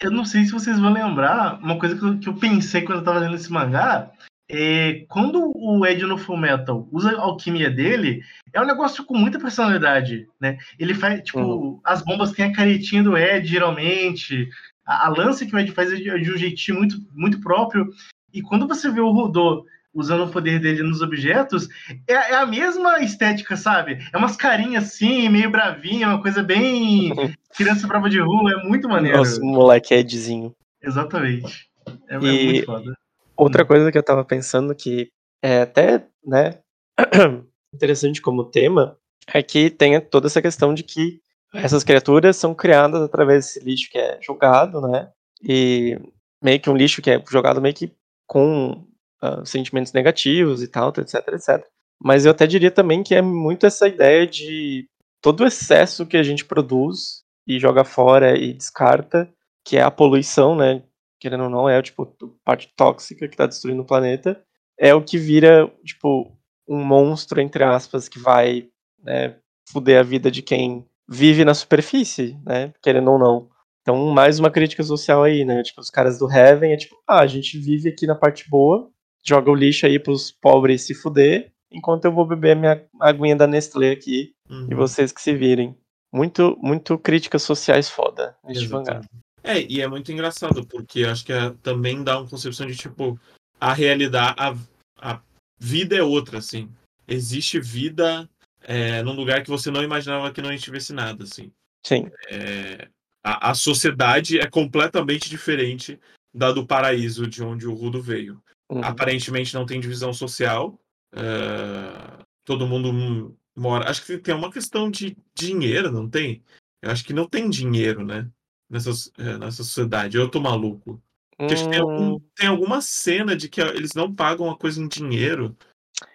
Eu não sei se vocês vão lembrar, uma coisa que eu, que eu pensei quando eu tava lendo esse mangá, é quando o Ed no Full Metal usa a alquimia dele, é um negócio com muita personalidade, né? Ele faz, tipo, Uhum. as bombas têm a caretinha do Ed, geralmente, a, a lança que o Ed faz é de, é de um jeitinho muito, muito próprio, e quando você vê o Rodô usando o poder dele nos objetos, é, é a mesma estética, sabe? É umas carinhas assim, meio bravinha, uma coisa bem criança brava de rua, é muito maneiro. Nossa, moleque Edzinho. Exatamente. É, é muito foda. Outra coisa que eu tava pensando que é até, né, interessante como tema, é que tem toda essa questão de que essas criaturas são criadas através desse lixo que é jogado, né, e meio que um lixo que é jogado meio que com ah, sentimentos negativos e tal, etc, etc. Mas eu até diria também que é muito essa ideia de todo o excesso que a gente produz e joga fora e descarta, que é a poluição, né, querendo ou não, é tipo parte tóxica que tá destruindo o planeta, é o que vira, tipo, um monstro, entre aspas, que vai né, fuder a vida de quem vive na superfície, né? Querendo ou não. Então, mais uma crítica social aí, né? Tipo, os caras do Heaven é tipo, ah, a gente vive aqui na parte boa, joga o lixo aí pros pobres se fuder, enquanto eu vou beber a minha aguinha da Nestlé aqui Uhum. e vocês que se virem. Muito, muito críticas sociais foda neste mangá. Exatamente. É, e é muito engraçado, porque acho que é- também dá uma concepção de, tipo, a realidade, a, a vida é outra, assim. Existe vida é, num lugar que você não imaginava que não tivesse nada, assim. Sim. É, a, a sociedade é completamente diferente da do paraíso, de onde o Rudo veio. Uhum. Aparentemente não tem divisão social. é, todo mundo mora. Acho que tem uma questão de dinheiro, não tem? Eu acho que não tem dinheiro, né? Nessa, é, nessa sociedade. Eu tô maluco. Tem, algum- Hum, tem alguma cena de que eles não pagam a coisa em dinheiro.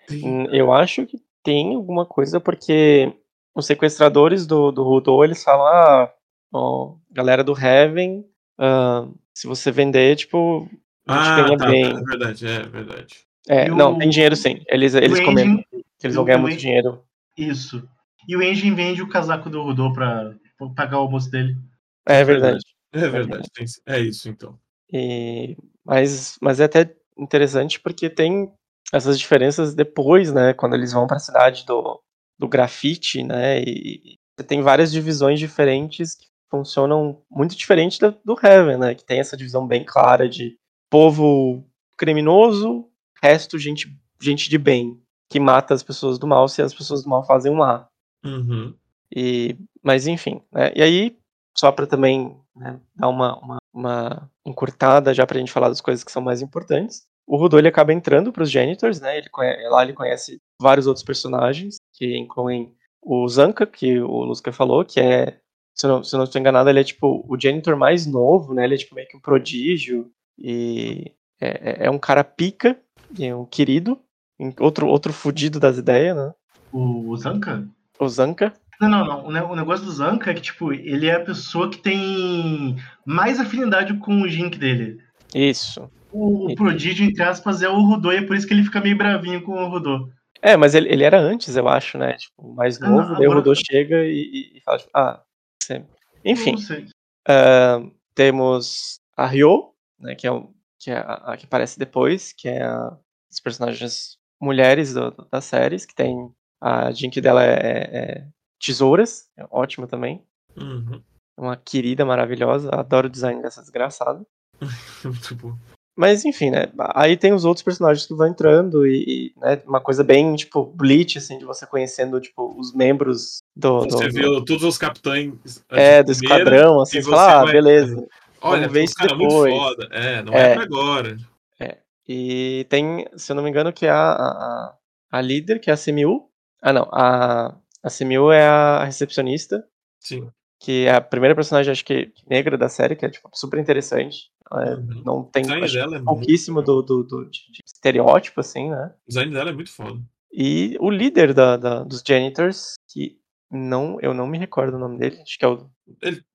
Tem- Hum, Eu acho que tem alguma coisa, porque os sequestradores do, do Rudo, eles falam, ah, ó, galera do Heaven, ah, se você vender, tipo, Ah, ganha tá, bem. tá, é verdade, é verdade. É, o- não, tem dinheiro sim. Eles, eles Engine- que eles vão ganhar muito dinheiro. Isso. E o Engine vende o casaco do Rodô pra, pra pagar o almoço dele. É verdade. É verdade, tem- é isso então. E, mas, mas é até interessante porque tem essas diferenças depois, né? Quando eles vão para a cidade do, do grafite, né? E você tem várias divisões diferentes que funcionam muito diferente da- do Heaven, né? Que tem essa divisão bem clara de povo criminoso, resto gente, gente de bem, que mata as pessoas do mal se as pessoas do mal fazem o má. Uhum. E, mas enfim, né? E aí, só para também né, dar uma, uma, uma encurtada já pra gente falar das coisas que são mais importantes, o Rudô ele acaba entrando pros Janitors, né? Ele lá ele conhece vários outros personagens, que incluem o Zanka, que o Lusca falou, que é, se eu não, se eu não estou enganado, ele é tipo o Janitor mais novo, né? Ele é tipo meio que um prodígio e é, é- é um cara pica, é um querido, outro, outro fudido das ideias, né? O Zanka? O Zanka. Não, não, não. O ne- O negócio do Zanka é que, tipo, ele é a pessoa que tem mais afinidade com o Jink dele. Isso. O, o prodígio, entre aspas, é o Rodô, e é por isso que ele fica meio bravinho com o Rodô. É, mas ele, ele era antes, eu acho, né? Tipo, mais Ah, novo, daí o agora- Rodô chega e, e- fala, tipo, ah, você... Enfim, ah, temos a Ryo, né, que é, o, que é a, a que aparece depois, que é a, as personagens mulheres do- do- das séries, que tem a Jink dela é, é- é tesouras, é ótima também, Uhum. uma querida maravilhosa, adoro o design dessa desgraçada. Muito bom. Mas enfim, né? Aí tem os outros personagens que vão entrando e, e, né, uma coisa bem, tipo, Bleach, assim, de você conhecendo, tipo, os membros do. Você do- viu todos os capitães. É, de do primeira, esquadrão, assim, e você fala, ah, vai- beleza. Olha, um isso cara muito depois. foda. É, não É. é, pra agora. E tem, se eu não me engano, que é a, a, a- líder, que é a Semiu. Ah, não, a, a Semiu é a recepcionista, Sim. que é a primeira personagem, acho que, negra da série, que é, tipo, super interessante. É- Uhum. não tem, acho, dela é muito pouquíssimo do, do, do- estereótipo, assim, né? O design dela é muito foda. E o líder da, da- dos janitors, que não, eu não me recordo o nome dele, acho que é o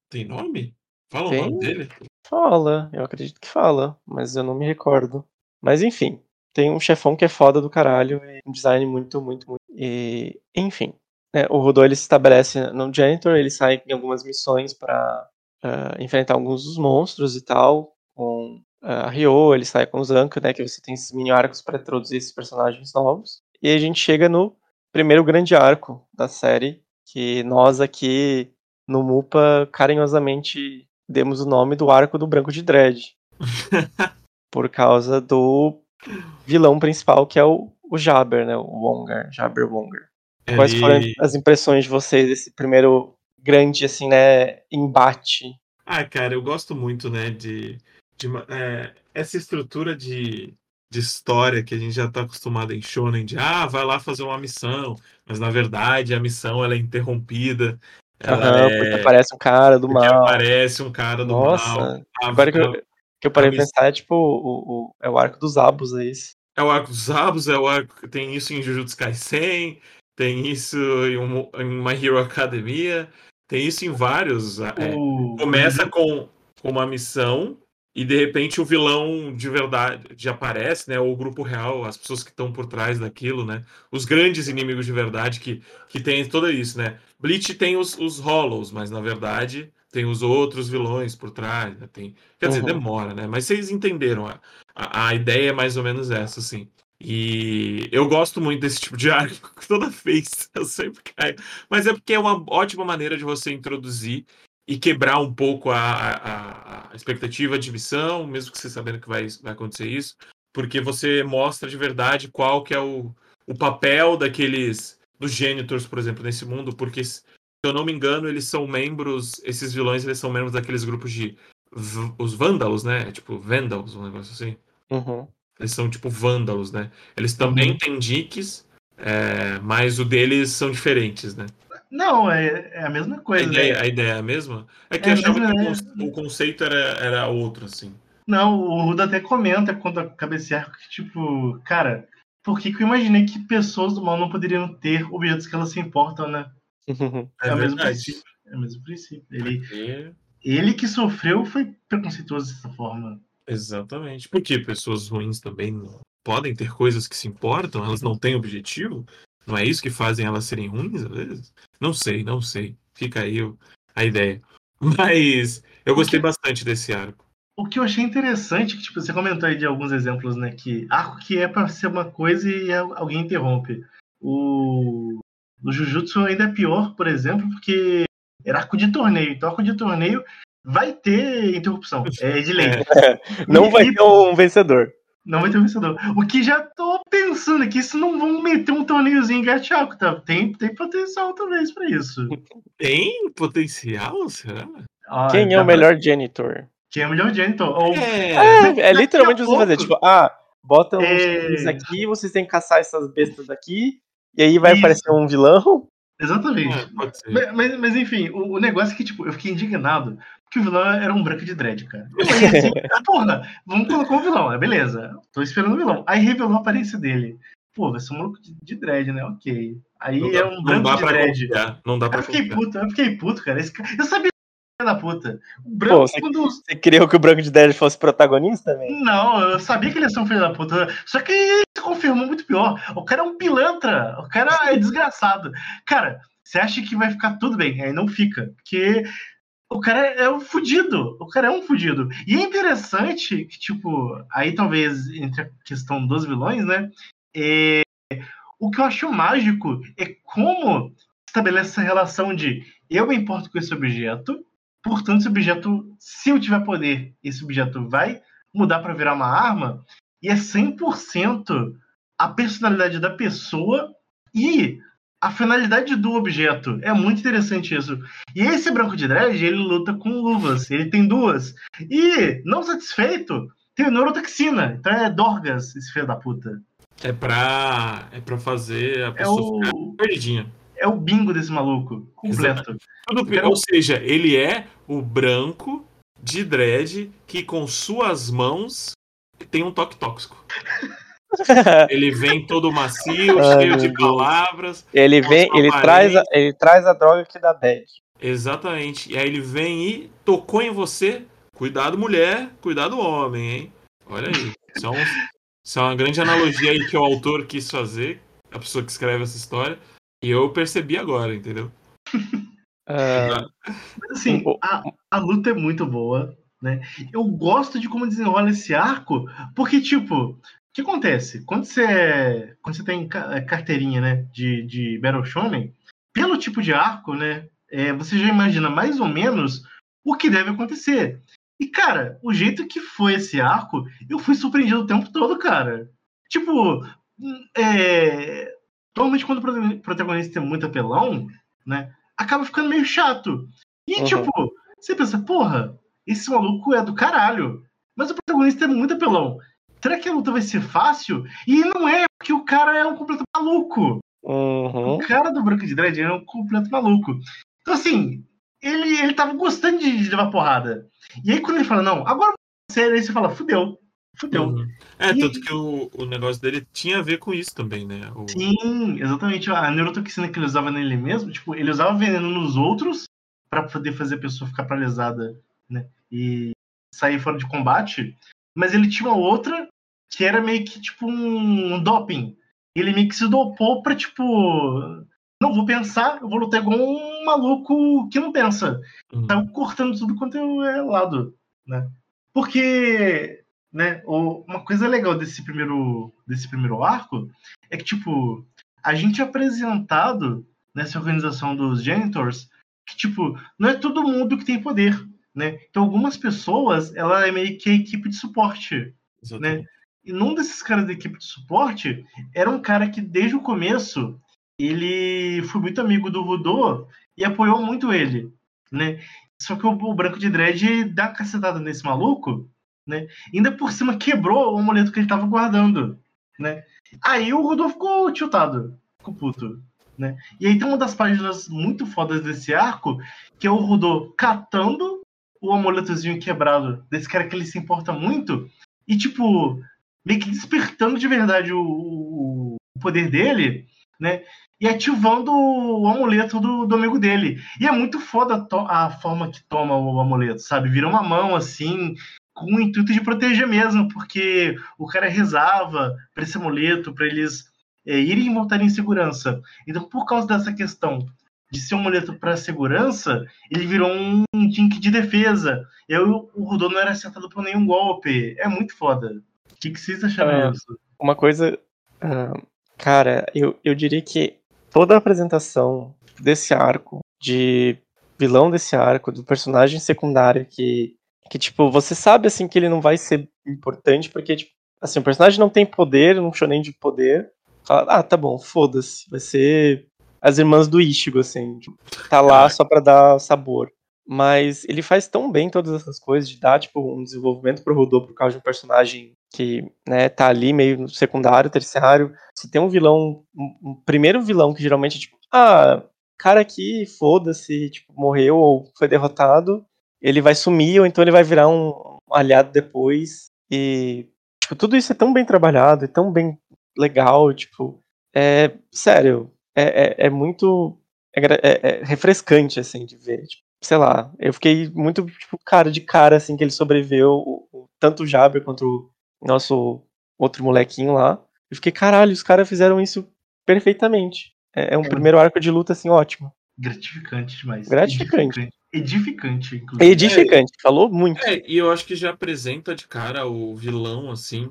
Tem nome? Fala Tem. o nome dele. Fala, eu acredito que fala, mas eu não me recordo. Mas enfim, tem um chefão que é foda do caralho e um design muito, muito, muito. E, enfim, né, o Rodô ele se estabelece no Janitor, ele sai em algumas missões pra ah, enfrentar alguns dos monstros e tal. Com ah, a Ryo, ele sai com o Zanka, né? Que você tem esses mini arcos pra introduzir esses personagens novos. E a gente chega no primeiro grande arco da série, que nós aqui no MUPA carinhosamente demos o nome do arco do Branco de Dread. por causa do vilão principal, que é o, o Jabber, né? O Wongar, Jabber Wongar. Quais foram as impressões de vocês desse primeiro grande, assim, né, embate? Ah, cara, eu gosto muito, né, de, de é, essa estrutura de, de história que a gente já tá acostumado em Shonen, de ah, vai lá fazer uma missão, mas na verdade a missão ela é interrompida, ela Aham, é, porque aparece um cara do porque mal. aparece um cara do Nossa, mal. A- agora que eu, que eu parei pra pensar, é tipo o, o- é o arco dos Abos, é isso. É o arco dos Abos, é o arco. Tem isso em Jujutsu Kaisen, tem isso em, um- em My Hero Academia, tem isso em vários. é, começa com com uma missão e de repente o vilão de verdade aparece, né? Ou o grupo real, as pessoas que estão por trás daquilo, né? Os grandes inimigos de verdade que, que tem tudo isso, né? Bleach tem os, os Hollows, mas na verdade tem os outros vilões por trás, né? Tem, quer dizer, Uhum. demora, né? Mas vocês entenderam, a, a, a ideia é mais ou menos essa, assim. E eu gosto muito desse tipo de arco, toda vez eu sempre caio. Mas é porque é uma ótima maneira de você introduzir e quebrar um pouco a, a, a expectativa de missão, mesmo que você sabendo que vai, vai acontecer isso, porque você mostra de verdade qual que é o, o papel daqueles dos genitors, por exemplo, nesse mundo, porque se eu não me engano, eles são membros, esses vilões, eles são membros daqueles grupos de os vândalos, né? Tipo, Vandals, um negócio assim. Uhum. Eles são tipo vândalos, né? Eles também têm dicks, é, mas o deles são diferentes, né? Não, é, é a mesma A coisa. ideia, né? a ideia é a mesma? É que É eu a achava mesma que o conce- o conceito era, era outro, assim. Não, o Ruda até comenta quando acaba esse arco que, tipo, cara, por que, que eu imaginei que pessoas do mal não poderiam ter objetos que elas se importam, né? É, o mesmo verdade. princípio. É o mesmo princípio. Ele, É, ele que sofreu foi preconceituoso dessa forma. exatamente. Porque pessoas ruins também não podem ter coisas que se importam, elas não têm objetivo. Não é isso que fazem elas serem ruins, às vezes? Não sei, não sei. Fica aí a ideia. Mas eu gostei bastante desse arco. O que eu achei interessante, que tipo, você comentou aí de alguns exemplos, né? Que arco que é pra ser uma coisa e al- alguém interrompe. O, o Jujutsu ainda é pior, por exemplo, porque era arco de torneio. Então, arco de torneio vai ter interrupção. É de lei. Não vai E- ter um vencedor. Não vai ter vencedor. O que já tô pensando aqui, se não vão meter um torneiozinho gachaco, tá? Tem, tem potencial talvez pra isso. Tem potencial, será? Ah, Quem é tá- o melhor janitor? Quem é o melhor janitor? Ou- É, É, é a literalmente você fazer, tipo, ah, bota uns É. aqui, vocês têm que caçar essas bestas aqui, e aí vai Isso. aparecer um vilão. Exatamente. é, pode ser. Mas, mas, mas, enfim, o, o negócio é que, tipo, eu fiquei indignado que o vilão era um branco de dread, cara. Eu falei assim, ah, porra, vamos colocar um vilão, é beleza. Tô esperando o vilão. Aí revelou a aparência dele. Pô, vai ser um maluco de, de dread, né? Ok. Aí é dá, um não branco de dread. confiar. Não dá pra Eu fiquei confiar. puto, eu fiquei puto, cara. Esse cara- Eu sabia da puta. O branco, Pô, você, quando. você queria que o Branco de Neve fosse protagonista também? Não, eu sabia que ele ia ser um filho da puta. Só que ele se confirmou muito pior. O cara é um pilantra. O cara é desgraçado. Cara, você acha que vai ficar tudo bem? Aí não fica. Porque o cara é um fudido. O cara é um fudido. E é interessante que, tipo, aí talvez entre a questão dos vilões, né? É, o que eu acho mágico é como estabelece essa relação de eu me importo com esse objeto, portanto, esse objeto, se eu tiver poder, esse objeto vai mudar para virar uma arma, e é 100% a personalidade da pessoa e a finalidade do objeto. É muito interessante isso. E esse branco de dread, ele luta com luvas, ele tem duas. E, não satisfeito, tem neurotoxina. Então é Dorgas, esse filho da puta. É pra, é pra fazer a É pessoa ficar o, perdidinha. É o bingo desse maluco, completo. Tudo, Quero- Ou seja, ele é o branco de dread que com suas mãos tem um toque tóxico. Ele vem todo macio, Ai, cheio de Deus. palavras. ele vem, ele traz, a, ele traz a droga que dá bad. Exatamente. E aí ele vem e tocou em você. Cuidado, mulher. Cuidado, homem, hein? Olha aí. Isso é, um- isso é uma grande analogia aí que o autor quis fazer, a pessoa que escreve essa história. E eu percebi agora, entendeu? Ah, Mas, assim, a, a luta é muito boa, né? Eu gosto de como desenrola esse arco, porque, tipo, o que acontece? Quando você, quando você tem é, carteirinha, né, de, de Battle Shonen, pelo tipo de arco, né, é, você já imagina mais ou menos o que deve acontecer. E, cara, o jeito que foi esse arco, eu fui surpreendido o tempo todo, cara. Tipo, hum, é... normalmente quando o prota- protagonista tem muito apelão, né, acaba ficando meio chato. E, Uhum. tipo, você pensa, porra, esse maluco é do caralho. Mas o protagonista é muito apelão. Será que a luta vai ser fácil? E não é, porque o cara é um completo maluco. uhum. O cara do Branco de Dread é um completo maluco. Então, assim, ele, ele tava gostando de, de levar porrada. E aí, quando ele fala, não, agora sério, aí você fala, fudeu. Fudeu. Uhum. É, E- tanto que o, o negócio dele tinha a ver com isso também, né? O- Sim, exatamente. A neurotoxina que ele usava nele mesmo, tipo, ele usava veneno nos outros pra poder fazer a pessoa ficar paralisada, né? E sair fora de combate. Mas ele tinha uma outra que era meio que tipo um, doping. Ele meio que se dopou pra, tipo. Não vou pensar, eu vou lutar igual um maluco que não pensa. Uhum. Saiu cortando tudo quanto é lado, né? Porque, né, o- uma coisa legal desse primeiro, desse primeiro arco é que, tipo, a gente é apresentado nessa organização dos Janitors que, tipo, não é todo mundo que tem poder, né? Então, algumas pessoas, ela é meio que a equipe de suporte, Exatamente. e num desses caras da equipe de suporte era um cara que desde o começo ele foi muito amigo do Rudô e apoiou muito ele, né? Só que o, o Branco de Dread dá uma cacetada nesse maluco, né? Ainda por cima quebrou o amuleto que ele tava guardando, né? Aí o Rudô ficou tiltado, ficou puto, né? E aí tem uma das páginas muito fodas desse arco, que é o Rudô catando o amuletozinho quebrado desse cara que ele se importa muito e, tipo, meio que despertando de verdade o, o- poder dele, né? E ativando o amuleto do, do amigo dele. E é muito foda a, a forma que toma o amuleto, sabe? Vira uma mão assim, com o intuito de proteger mesmo, porque o cara rezava para esse amuleto, para eles é, irem e voltarem em segurança. Então, por causa dessa questão de ser um amuleto para segurança, ele virou um dink de defesa. Eu, o Rudô não era acertado por nenhum golpe. É muito foda. O que, que vocês acharam Ah. disso? Uma coisa. ah, cara, eu, eu diria que toda a apresentação desse arco, de vilão desse arco, do personagem secundário que. Que, tipo, você sabe, assim, que ele não vai ser importante, porque, tipo, assim, o personagem não tem poder, não shonen de poder. Fala, ah, tá bom, foda-se. Vai ser as irmãs do Ichigo, assim. tipo, tá lá só pra dar sabor. Mas ele faz tão bem todas essas coisas, de dar, tipo, um desenvolvimento pro Rodô por causa de um personagem que, né, tá ali meio secundário, terciário. Se tem um vilão, um, um primeiro vilão que geralmente é tipo, ah, cara aqui, foda-se, tipo, morreu ou foi derrotado, ele vai sumir ou então ele vai virar um aliado depois. E, tipo, tudo isso é tão bem trabalhado e tão bem legal, tipo, é, sério, é, é, é muito é, é- é refrescante, assim, de ver. Tipo, sei lá, eu fiquei muito, tipo, cara de cara, assim, que ele sobreviveu, o, o, tanto o Jaber quanto o nosso outro molequinho lá. Eu fiquei, caralho, os caras fizeram isso perfeitamente. É, é um é. primeiro arco de luta, assim, ótimo. Gratificante demais. Gratificante. Edificante, inclusive. Edificante, é, falou muito. É, e eu acho que já apresenta de cara o vilão, assim,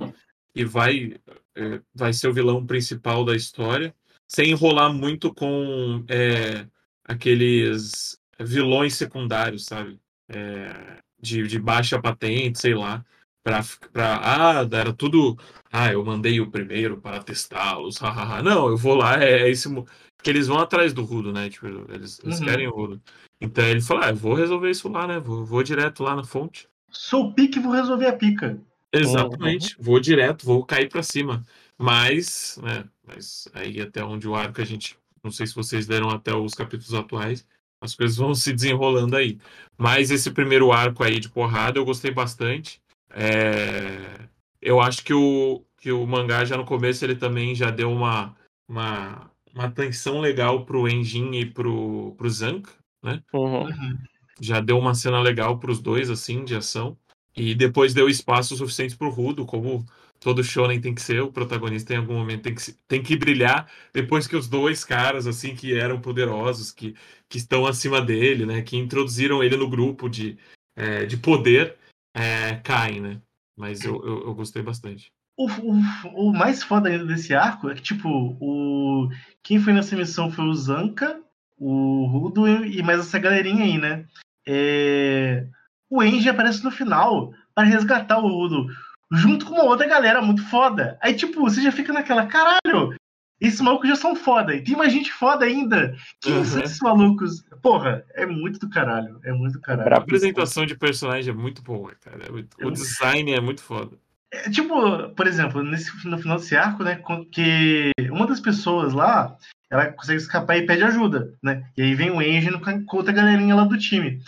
e vai, é, vai ser o vilão principal da história, sem enrolar muito com é, aqueles vilões secundários, sabe? É, de, de baixa patente, sei lá. Pra, pra, ah, era tudo. Ah, eu mandei o primeiro para testá-los. Não, eu vou lá, é, é esse. Porque eles vão atrás do Rudo, né? Tipo, eles, eles uhum. querem o Rudo. Então ele falou: ah, eu vou resolver isso lá, né? Vou, vou direto lá na fonte. Sou o pique vou resolver a pica. Exatamente. Uhum. Vou direto, vou cair para cima. Mas, né? Mas aí até onde o arco a gente. Não sei se vocês leram até os capítulos atuais as coisas vão se desenrolando aí. Mas esse primeiro arco aí de porrada eu gostei bastante. É... Eu acho que o, que o mangá já no começo ele também já deu uma, uma, uma atenção legal pro Enjin e pro, pro Zank, né? Uhum. uhum. Já deu uma cena legal pros dois, assim, de ação. E depois deu espaço suficiente pro Rudo, como todo shonen tem que ser, o protagonista em algum momento tem que, tem que brilhar, depois que os dois caras, assim, que eram poderosos, que, que estão acima dele, né, que introduziram ele no grupo de, é, de poder, é, caem, né, mas eu, eu, eu gostei bastante. O, o, o, mais foda ainda desse arco é que, tipo, o quem foi nessa missão foi o Zanka, o Rudo e mais essa galerinha aí, né? É... O Enji aparece no final para resgatar o Rudo junto com uma outra galera muito foda. Aí, tipo, você já fica naquela, caralho, esses malucos já são foda. E tem mais gente foda ainda. Quem uhum. são esses malucos? Porra, é muito do caralho. É muito do caralho. A apresentação de personagem é muito boa, cara. É. O design é muito foda. É, tipo, por exemplo, nesse, no final desse arco, né? Que uma das pessoas lá, ela consegue escapar e pede ajuda, né? E aí vem o Engine com outra galerinha lá do time.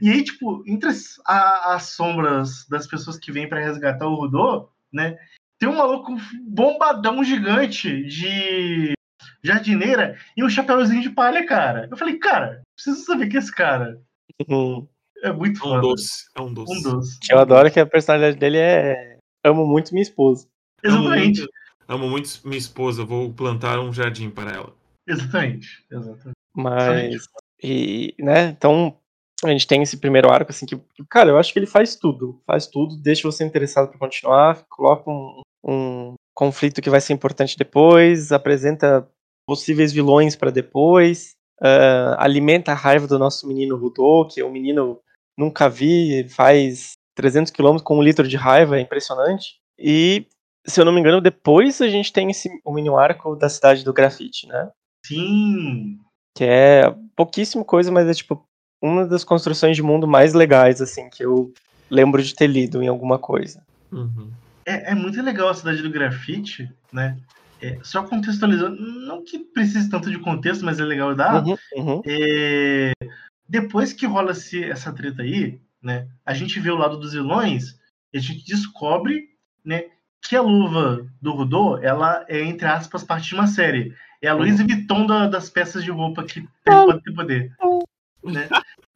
E aí, tipo, entre as, a, as sombras das pessoas que vêm para resgatar o Rudô, né? Tem um maluco bombadão gigante de jardineira e um chapéuzinho de palha, cara. Eu falei, cara, preciso saber que é esse cara. Uhum. É muito foda. Um doce. É um doce. Um doce. Eu adoro que a personalidade dele é. Amo muito minha esposa. Exatamente. Amo muito, amo muito minha esposa, vou plantar um jardim para ela. Exatamente. Exatamente. Mas. E, né, então, a gente tem esse primeiro arco, assim, que, cara, eu acho que ele faz tudo. Faz tudo, deixa você interessado para continuar, coloca um, um conflito que vai ser importante depois, apresenta possíveis vilões para depois, uh, alimenta a raiva do nosso menino Rudô, que é um menino nunca vi, faz 300 km com um litro de raiva, é impressionante. E, se eu não me engano, depois a gente tem esse, o mini arco da cidade do grafite, né? Sim! Que é pouquíssimo coisa, mas é tipo, uma das construções de mundo mais legais, assim, que eu lembro de ter lido em alguma coisa. Uhum. É, é, muito legal a cidade do grafite, né? É, só contextualizando, não que precise tanto de contexto, mas é legal dar. Uhum, uhum. É, depois que rola -se essa treta aí, né? A gente vê o lado dos vilões e a gente descobre, né? Que a luva do Rudô, ela é, entre aspas, parte de uma série. É a Louise. Vuitton da, das peças de roupa que pode ter poder. Né?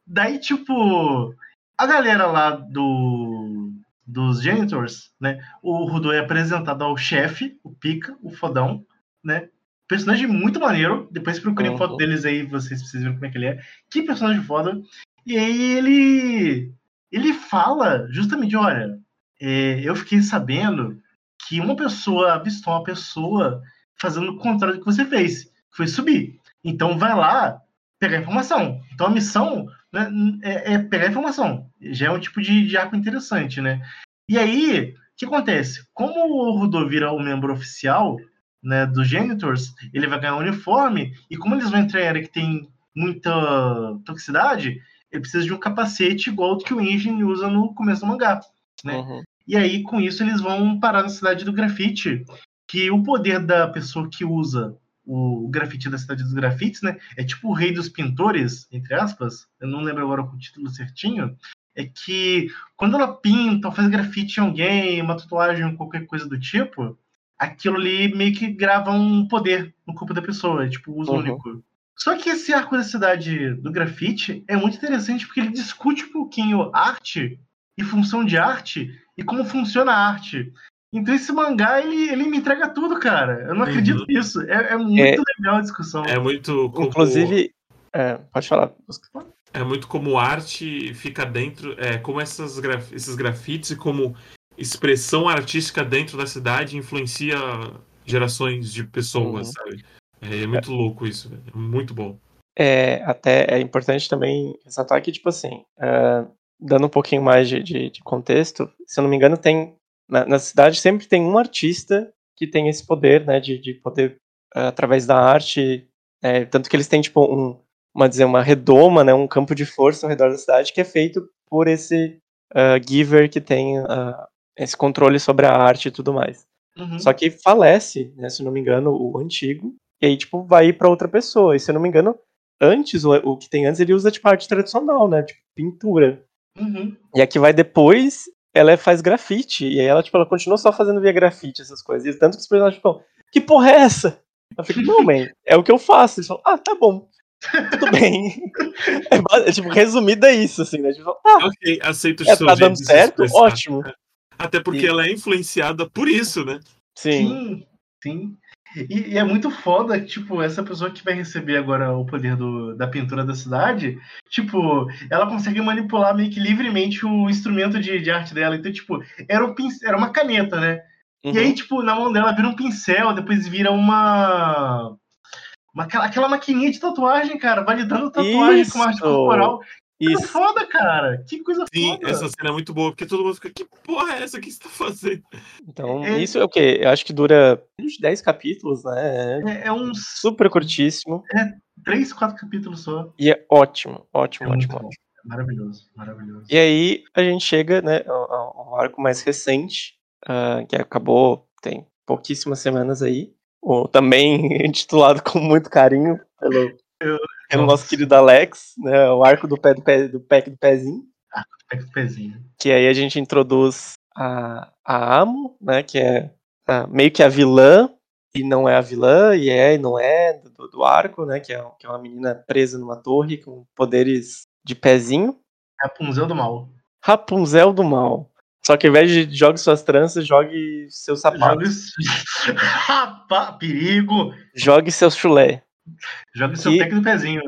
Daí, tipo, a galera lá do dos Janitors, né? O Rudo é apresentado ao chefe, o Pica, o fodão, né? Personagem muito maneiro. Depois procurem uhum. foto deles aí, vocês precisam ver como é que ele é. Que personagem foda. E aí ele ele fala justamente, olha, é, eu fiquei sabendo que uma pessoa avistou uma pessoa fazendo o contrário do que você fez, que foi subir. Então vai lá pegar informação. Então a missão né, é, é, pegar informação. Já é um tipo de, de arco interessante, né? E aí, o que acontece? Como o Rudo vira o membro oficial né, dos Genitors, ele vai ganhar um uniforme, e como eles vão entrar em área que tem muita toxicidade, ele precisa de um capacete igual que o Engine usa no começo do mangá. Né? Uhum. E aí, com isso, eles vão parar na cidade do grafite, que o poder da pessoa que usa o grafite da cidade dos grafites, né? É tipo o rei dos pintores, entre aspas. Eu não lembro agora o título certinho. É que quando ela pinta ou faz grafite em alguém, uma tatuagem ou qualquer coisa do tipo, aquilo ali meio que grava um poder no corpo da pessoa, é tipo uso uhum. único. Só que esse arco da cidade do grafite é muito interessante porque ele discute um pouquinho arte e função de arte e como funciona a arte. Então esse mangá, ele, ele me entrega tudo, cara. Eu não acredito Uhum. nisso. É, é muito É. legal a discussão. É muito como, Inclusive, é, pode falar. é muito como arte fica dentro, é como essas graf- esses grafites e como expressão artística dentro da cidade influencia gerações de pessoas, Uhum. sabe? É muito louco isso, velho. É muito bom. É, até é importante também ressaltar que, tipo assim, é, dando um pouquinho mais de, de- de contexto, se eu não me engano, tem. Na, na cidade sempre tem um artista que tem esse poder, né, de, de poder, é, através da arte. é, tanto que eles têm, tipo, um, uma, dizer, uma redoma, né, um campo de força ao redor da cidade que é feito por esse é, giver que tem esse controle sobre a arte e tudo mais. Uhum. Só que falece, né, se eu não me engano, o antigo, e aí, tipo, vai pra outra pessoa. E se eu não me engano, antes, o, o que tem antes, ele usa, tipo, arte tradicional, né? Tipo, pintura. Uhum. E a que vai depois, ela é- faz grafite. E aí ela, tipo, ela continua só fazendo via grafite, essas coisas. E tanto que os personagens ficam, que porra é essa? Eu fico, não, man, é o que eu faço. Eles falam, ah, tá bom. Tudo bem. É, é, tipo, resumido é isso, assim, né? Tipo, ah, Ok, aceito o é, seu tá dando certo? Ótimo. Até porque E- ela é influenciada por isso, né? Sim. Sim, sim. E, e é muito foda, tipo, essa pessoa que vai receber agora o poder do, da pintura da cidade, tipo, ela consegue manipular meio que livremente o instrumento de, de arte dela. Então, tipo, era, um pinc- era uma caneta, né? E Uhum. aí, tipo, na mão dela vira um pincel, depois vira uma. uma aquela, aquela maquininha de tatuagem, cara, validando tatuagem com arte Isso. corporal. Que Isso. foda, cara. Que coisa Sim, foda. essa cena é muito boa, porque todo mundo fica, que porra é essa que você tá fazendo? Então, É- isso é o quê? Eu acho que dura uns 10 capítulos, né? É É, é uns super curtíssimo. três, quatro capítulos só. E é ótimo, ótimo, É ótimo. ótimo. Maravilhoso, maravilhoso. E aí a gente chega, né, ao, ao- arco mais recente, ah, que acabou tem pouquíssimas semanas aí. O, também intitulado com muito carinho pelo, Eu- pelo nossa. nosso querido Alex, né? O arco do pé do, pé, do pack do pezinho. Pega o pezinho. Que aí a gente introduz a, a Amo, né? Que é ah, meio que a vilã, e não é a vilã, e é e não é, do, do arco, né? Que é, que é uma menina presa numa torre com poderes de pezinho. Rapunzel do mal. Rapunzel do mal. Só que ao invés de jogue suas tranças, jogue seus sapatos. Rapaz, perigo! Jogue seus chulé. Joga seu Que- pack do pezinho.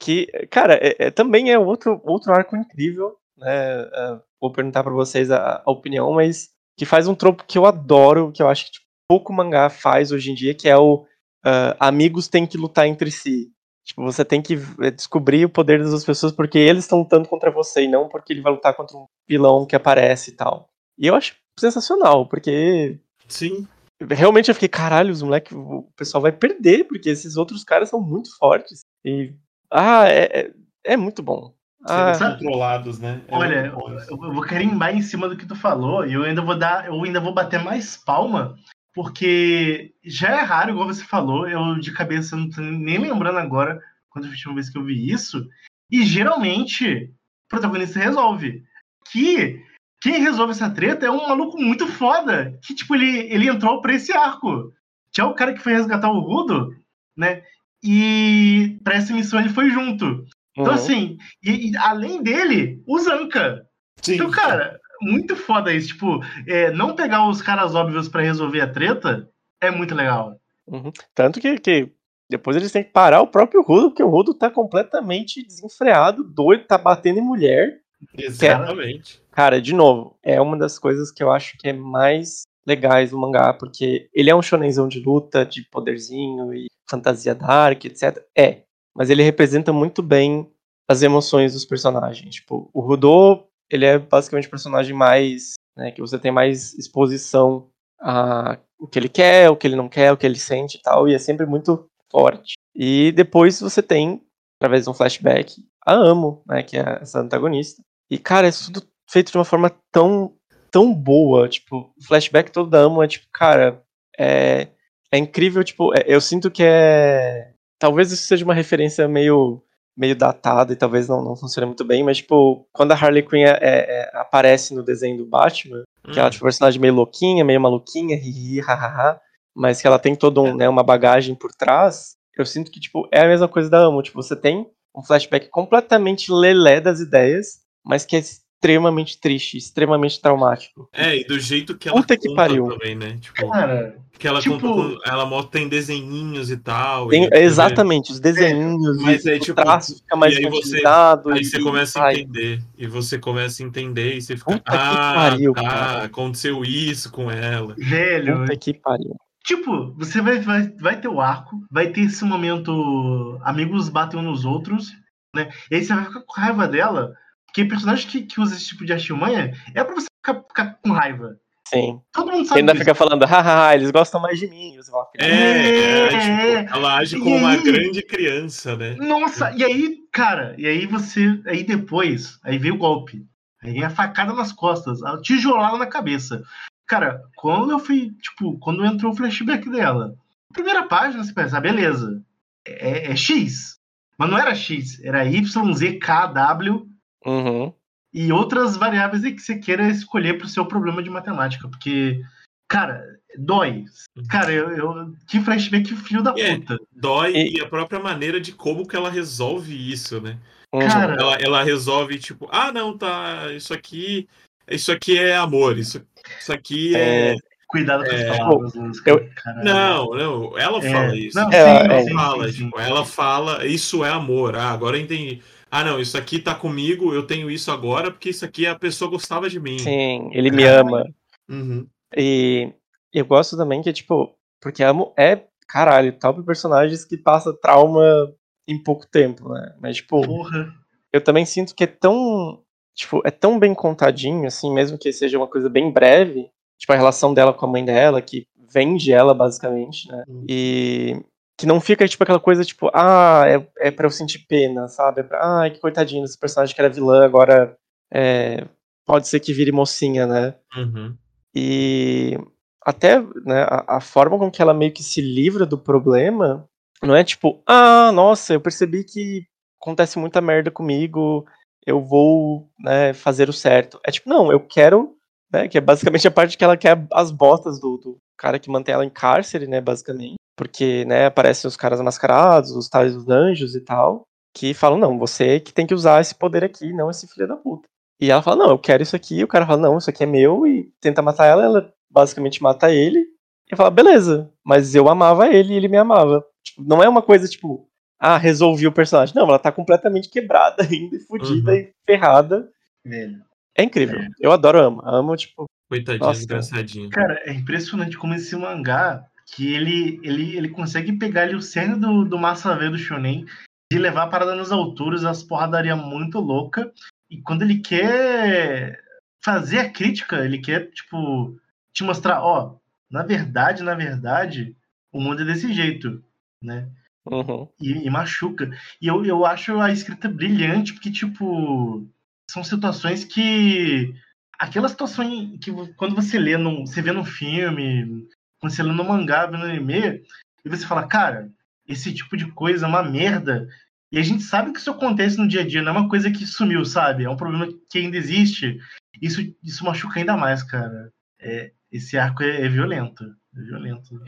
Que, cara, é- é- também é outro, outro arco incrível, né? É, vou perguntar pra vocês a, a opinião, mas que faz um tropo que eu adoro, que eu acho que tipo, pouco mangá faz hoje em dia, que é o ah, amigos têm que lutar entre si. Tipo, você tem que eh, descobrir o poder das outras pessoas porque eles estão lutando contra você e não porque ele vai lutar contra um vilão que aparece e tal. E eu acho sensacional, porque Sim. Realmente eu fiquei, caralho, os moleques, o pessoal vai perder, porque esses outros caras são muito fortes. E. Ah, é, é, é muito bom. Ah, controlados, né? É Olha, bom eu eu vou carimbar em cima do que tu falou e eu ainda vou dar, eu ainda vou bater mais palma, porque já é raro, igual você falou, eu de cabeça não tô nem lembrando agora quando foi a última vez que eu vi isso. E geralmente o protagonista resolve. Que quem resolve essa treta é um maluco muito foda. Que, tipo, ele, ele entrou pra esse arco. Que é o cara que foi resgatar o Rudo, né? E pra essa missão ele foi junto. Então, uhum. assim, e, e além dele, o Zanka. Sim. Então, cara, muito foda isso. Tipo, é, não pegar os caras óbvios pra resolver a treta é muito legal. Uhum. Tanto que, que depois eles têm que parar o próprio Rudo, porque o Rudo tá completamente desenfreado, doido, tá batendo em mulher. Exatamente. Cara, de novo, é uma das coisas que eu acho que é mais legais do mangá, porque ele é um shonenzão de luta, de poderzinho e fantasia dark, etc. É, mas ele representa muito bem as emoções dos personagens. Tipo, o Rudo, ele é basicamente o personagem mais, né, que você tem mais exposição a o que ele quer, o que ele não quer, o que ele sente e tal, e é sempre muito forte. E depois você tem, através de um flashback, a Amo, né, que é essa antagonista. E, cara, é tudo feito de uma forma tão, tão boa. Tipo, o flashback todo da Amo é tipo, cara, é, é incrível. Tipo, é- eu sinto que é. Talvez isso seja uma referência meio, meio datada e talvez não, não funcione muito bem, mas, tipo, quando a Harley Quinn é- é- é- aparece no desenho do Batman, que ela é tipo, um personagem meio louquinha, meio maluquinha, hihi, hahaha, mas que ela tem toda um, né, uma bagagem por trás. eu sinto que, tipo, é a mesma coisa da Amo. Tipo, você tem um flashback completamente lelé das ideias, mas que é extremamente triste, extremamente traumático. É, e do jeito que ela Puta que conta pariu. também, né? Tipo, Cara, que ela tipo- conta com, ela mostra tem desenhinhos e tal. Tem- e exatamente, os desenhinhos, Mas e é o tipo, traço fica mais e aí você-. Aí e- você começa a ai, entender. E você começa a entender e você fica. Puta que ah, pariu, tá, cara." aconteceu isso com ela. velho, Puta que pariu. Tipo, você vai, vai, vai ter o arco, vai ter esse momento amigos batem uns nos outros, né? E aí você vai ficar com raiva dela, porque personagem que, que usa esse tipo de artimanha é pra você ficar, ficar com raiva. Sim. Todo mundo Você sabe ainda disso. fica falando, hahaha, eles gostam mais de mim. Você fala, É, É, é, tipo, ela age E como uma aí? grande criança, né? Nossa, e aí, cara, e aí você. Aí depois, aí vem o golpe. Aí vem a facada nas costas, a tijolada na cabeça. Cara, quando eu fui, tipo, quando entrou o flashback dela, primeira página, você pensa, ah, beleza, é, é X. Mas não era X, era YZKW Uhum. e outras variáveis que você queira escolher pro seu problema de matemática. Porque, cara, dói. Cara, eu, eu que flashback filho da É. puta. Dói E- e... a própria maneira de como que ela resolve isso, né? Uhum. Cara, Ela, ela resolve, tipo, ah, não, tá, isso aqui. Isso aqui é amor, isso, isso aqui é. Cuidado com as É, palavras, Luz, eu- caralho. Não, não, ela É, fala isso. não, É, ela é, sim, fala, sim, sim. tipo, ela fala, isso é amor. Ah, agora eu entendi. Ah, não, isso aqui tá comigo, eu tenho isso agora, porque isso aqui a pessoa gostava de mim. Sim, ele me Caralho. ama. Uhum. E eu gosto também que, tipo, porque amo é, caralho, top personagens que passa trauma em pouco tempo, né? Mas, tipo, Porra. eu também sinto que é tão, tipo, é tão bem contadinho, assim, mesmo que seja uma coisa bem breve, tipo, a relação dela com a mãe dela, que vende ela, basicamente, né? Hum. E que não fica, tipo, aquela coisa, tipo, ah, é, é pra eu sentir pena, sabe? É pra, ai, que coitadinho desse personagem que era vilã, agora é, pode ser que vire mocinha, né? Uhum. E até né, a, a forma com que ela meio que se livra do problema não é tipo, ah, nossa, eu percebi que acontece muita merda comigo, eu vou né, fazer o certo. É tipo, não, eu quero, né, que é basicamente a parte que ela quer as botas do, do cara que mantém ela em cárcere, né, basicamente. Porque, né, aparecem os caras mascarados, os tais dos anjos e tal, que falam, não, você que tem que usar esse poder aqui, não esse filho da puta. E ela fala, não, eu quero isso aqui, e o cara fala, não, isso aqui é meu, e tenta matar ela, ela basicamente mata ele, e fala, beleza, mas eu amava ele e ele me amava. Tipo, não é uma coisa tipo, ah, resolvi o personagem. Não, ela tá completamente quebrada ainda, e fodida Uhum. e ferrada. Velho. É incrível. Eu adoro amo. Amo, tipo, Coitadinha, Nossa. desgraçadinha. Cara, é impressionante como esse mangá, que ele, ele, ele consegue pegar ali o cerne do, do Massa V do Shonen, de levar a parada nas alturas, as porradaria muito louca, e quando ele quer fazer a crítica, ele quer, tipo, te mostrar, ó, na verdade, na verdade, o mundo é desse jeito, né? uhum, e, e machuca. E eu, eu acho a escrita brilhante, porque, tipo, são situações que. Aquela situação que quando você lê, num, você vê num filme, quando você lê no mangá, vê no anime, e você fala, cara, esse tipo de coisa é uma merda. E a gente sabe que isso acontece no dia a dia, não é uma coisa que sumiu, sabe? É um problema que ainda existe. Isso, isso machuca ainda mais, cara. É, esse arco é, é violento. É violento.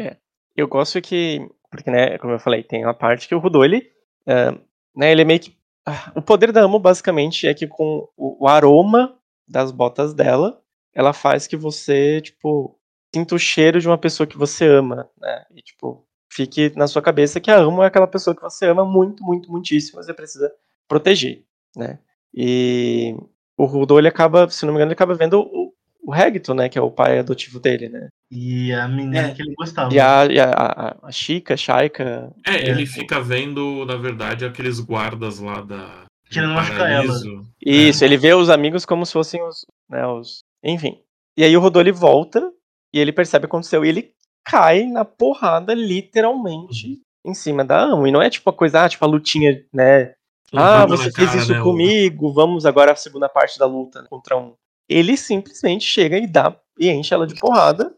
Eu gosto que, porque, né, como eu falei, tem uma parte que o Rudô, ele, é, né, ele é meio que, ah, o poder da Amo, basicamente, é que com o aroma das botas dela, ela faz que você, tipo, sinta o cheiro de uma pessoa que você ama, né, e, tipo, fique na sua cabeça que a Amo é aquela pessoa que você ama muito, muito, muitíssimo, você precisa proteger, né, e o Rudô, ele acaba, se não me engano, ele acaba vendo o, o Hagton, né, que é o pai adotivo dele, né, E a menina É. que ele gostava. e a, e a, a, a Chica, Shaika, É, É. ele fica vendo, na verdade, aqueles guardas lá da. do Querendo machucar ela. Isso, ele vê os amigos como se fossem os, né, os. Enfim. E aí o Rodô ele volta e ele percebe o que aconteceu. E ele cai na porrada, literalmente, em cima da Amo. E não é tipo a coisa, ah, tipo a lutinha, né? Um ah, tapa você fez isso né, comigo, vamos agora à segunda parte da luta contra um. Ele simplesmente chega e dá e enche ela de porrada,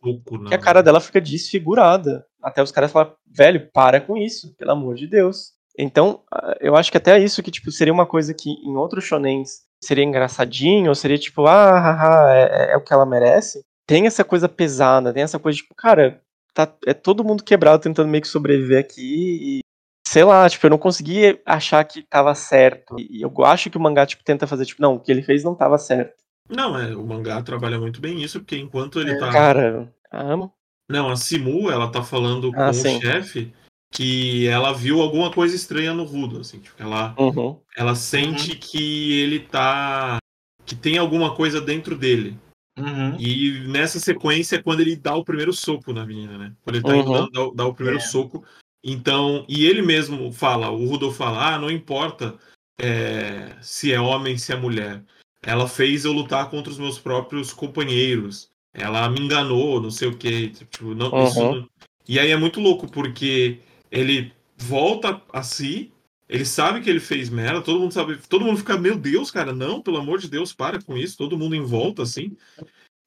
que a cara dela fica desfigurada. Até os caras falam, velho, para com isso, pelo amor de Deus. Então, eu acho que até isso que, tipo, seria uma coisa que em outros shonens seria engraçadinho, ou seria tipo, ah, haha, é, é o que ela merece. Tem essa coisa pesada, tem essa coisa, tipo, cara, tá, é todo mundo quebrado tentando meio que sobreviver aqui e sei lá, tipo, eu não consegui achar que tava certo. E eu acho que o mangá, tipo, tenta fazer, tipo, não, o que ele fez não tava certo. Não, é, o mangá trabalha muito bem isso, porque enquanto ele É, tá. Cara, amo. Não, a Simu, ela tá falando Ah, com sim. o chefe que ela viu alguma coisa estranha no Rudo, assim, tipo, ela, Uhum. ela sente que ele tá. que tem alguma coisa dentro dele. Uhum. E nessa sequência é quando ele dá o primeiro soco na menina, né? Quando ele tá indo Uhum. dar, dar o- dar o primeiro É. soco. Então, e ele mesmo fala, o Rudolf fala, ah, não importa é, se é homem, se é mulher. Ela fez eu lutar contra os meus próprios companheiros. Ela me enganou, não sei o que. Tipo, não, Uhum. isso não- E aí é muito louco, porque ele volta a si, ele sabe que ele fez merda, todo mundo sabe, todo mundo fica, meu Deus, cara, não, pelo amor de Deus, para com isso, todo mundo em volta, assim.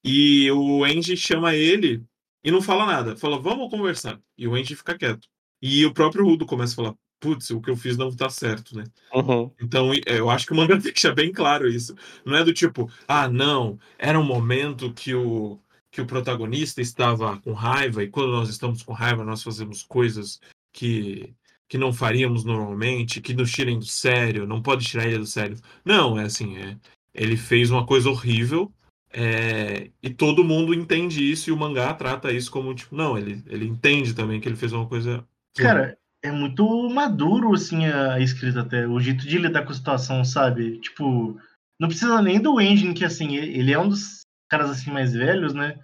E o Angie chama ele e não fala nada, fala, vamos conversar. E o Angie fica quieto. E o próprio Rudo começa a falar, putz, o que eu fiz não tá certo, né? Uhum. Então, é, eu acho que o manga deixa bem claro isso. Não é do tipo, ah, não, era um momento que o, que o protagonista estava com raiva, e quando nós estamos com raiva, nós fazemos coisas que, que não faríamos normalmente, que nos tirem do sério, não pode tirar ele do sério. Não, é assim, é, ele fez uma coisa horrível, é, e todo mundo entende isso, e o mangá trata isso como, tipo, não, ele, ele entende também que ele fez uma coisa. Cara, é muito maduro, assim, a escrita até. O jeito de lidar com a situação, sabe? Tipo, não precisa nem do Engine, que, assim, ele é um dos caras, assim, mais velhos, né?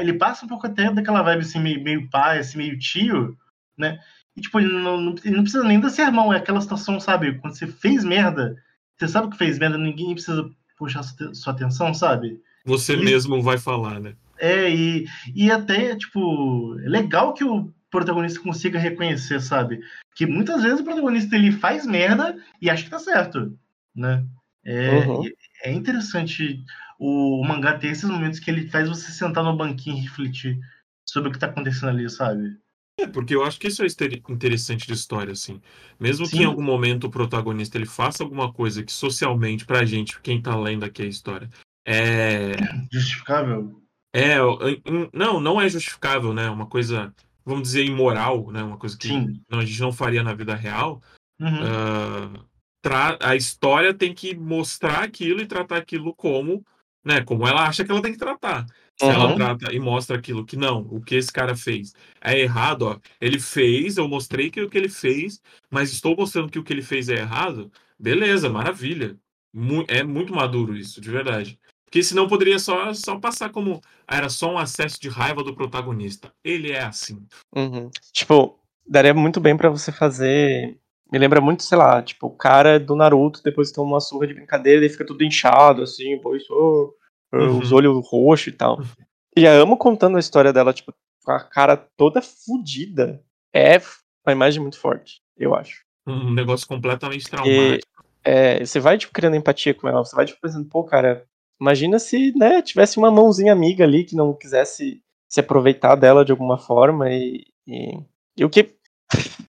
Ele passa um pouco até daquela vibe, assim, meio, meio pai, assim, meio tio, né? E, tipo, ele não, não- ele não precisa nem dar sermão. É aquela situação, sabe? Quando você fez merda, você sabe que fez merda, ninguém precisa puxar sua, atenção, sabe? Você Ele- mesmo vai falar, né? É, e, e até, tipo, é legal que o protagonista consiga reconhecer, sabe? Que muitas vezes o protagonista ele faz merda e acha que tá certo, né? É, Uhum. é interessante o, o mangá ter esses momentos que ele faz você sentar no banquinho e refletir sobre o que tá acontecendo ali, sabe? É, porque eu acho que isso é interessante de história, assim. Mesmo que Sim. em algum momento o protagonista ele faça alguma coisa que socialmente, pra gente, quem tá lendo aqui a história, é. Justificável. é não, não é justificável, né? Uma coisa, vamos dizer, imoral, né? Uma coisa que não, a gente não faria na vida real. Uhum. ah, tra- a história tem que mostrar aquilo e tratar aquilo como, né? Como ela acha que ela tem que tratar. Se ela Uhum. trata e mostra aquilo que não, o que esse cara fez é errado, ó. Ele fez, eu mostrei que o que ele fez, mas estou mostrando que o que ele fez é errado. Beleza, maravilha. Mu- é muito maduro isso, de verdade. Porque senão poderia só, só passar como era só um acesso de raiva do protagonista. Ele é assim. Uhum. Tipo, daria muito bem pra você fazer. Me lembra muito, sei lá, tipo, o cara do Naruto depois toma uma surra de brincadeira e fica tudo inchado, assim, pô, isso, ô, ô, Uhum. os olhos roxos e tal. E a amo contando a história dela, tipo, com a cara toda fudida. É uma imagem muito forte, eu acho. Um negócio completamente E, traumático. é, você vai, tipo, criando empatia com ela, você vai, tipo, pensando, pô, cara, imagina se, né, tivesse uma mãozinha amiga ali que não quisesse se aproveitar dela de alguma forma e, e, e o que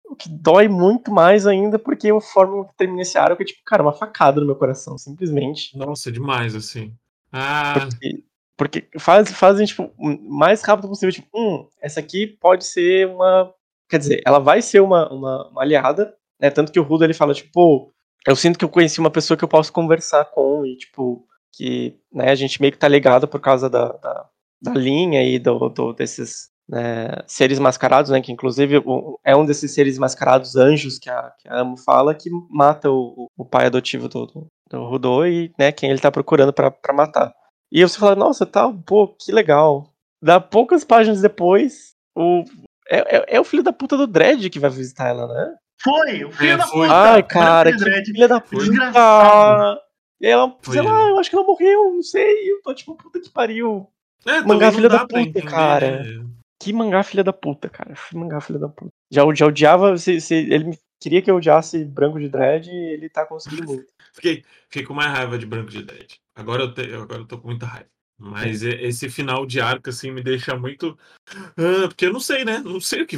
o que dói muito mais ainda porque a forma que termina esse arco é, tipo, cara, uma facada no meu coração, simplesmente. Nossa, demais, assim. Ah, Porque, porque faz, fazem, tipo, mais rápido possível, tipo, hum, essa aqui pode ser uma. Quer dizer, ela vai ser uma, uma, uma aliada, né? Tanto que o Rudo ele fala, tipo, pô, eu sinto que eu conheci uma pessoa que eu posso conversar com, e, tipo, que né, a gente meio que tá ligado por causa da, da, da linha e do, do- desses né, seres mascarados, né? Que inclusive o- é um desses seres mascarados anjos que a, que a Amo fala que mata o, o pai adotivo do, do, do e né, quem ele tá procurando pra pra matar. E você fala, nossa, tá, pô, que legal. Dá poucas páginas depois, o. É, é, é o filho da puta do Dredd que vai visitar ela, né? Foi! O filho É, da foi. puta! Ai, cara, que Dredd. filha da puta. Desgraçado. E ela, Foi sei lá, eu acho que ela morreu, não sei. Eu tô tipo, puta que pariu. é, Mangá também filha da puta, entender, cara. né? Que mangá filha da puta, cara. Que mangá filha da puta. Já, já odiava, se, se ele queria que eu odiasse Branco de Dread, ele tá conseguindo muito. Fiquei, fiquei com mais raiva de Branco de Dread. Agora eu, te, agora eu tô com muita raiva. Mas e- esse final de arco, assim, me deixa muito. Ah, porque eu não sei, né? Não sei o que.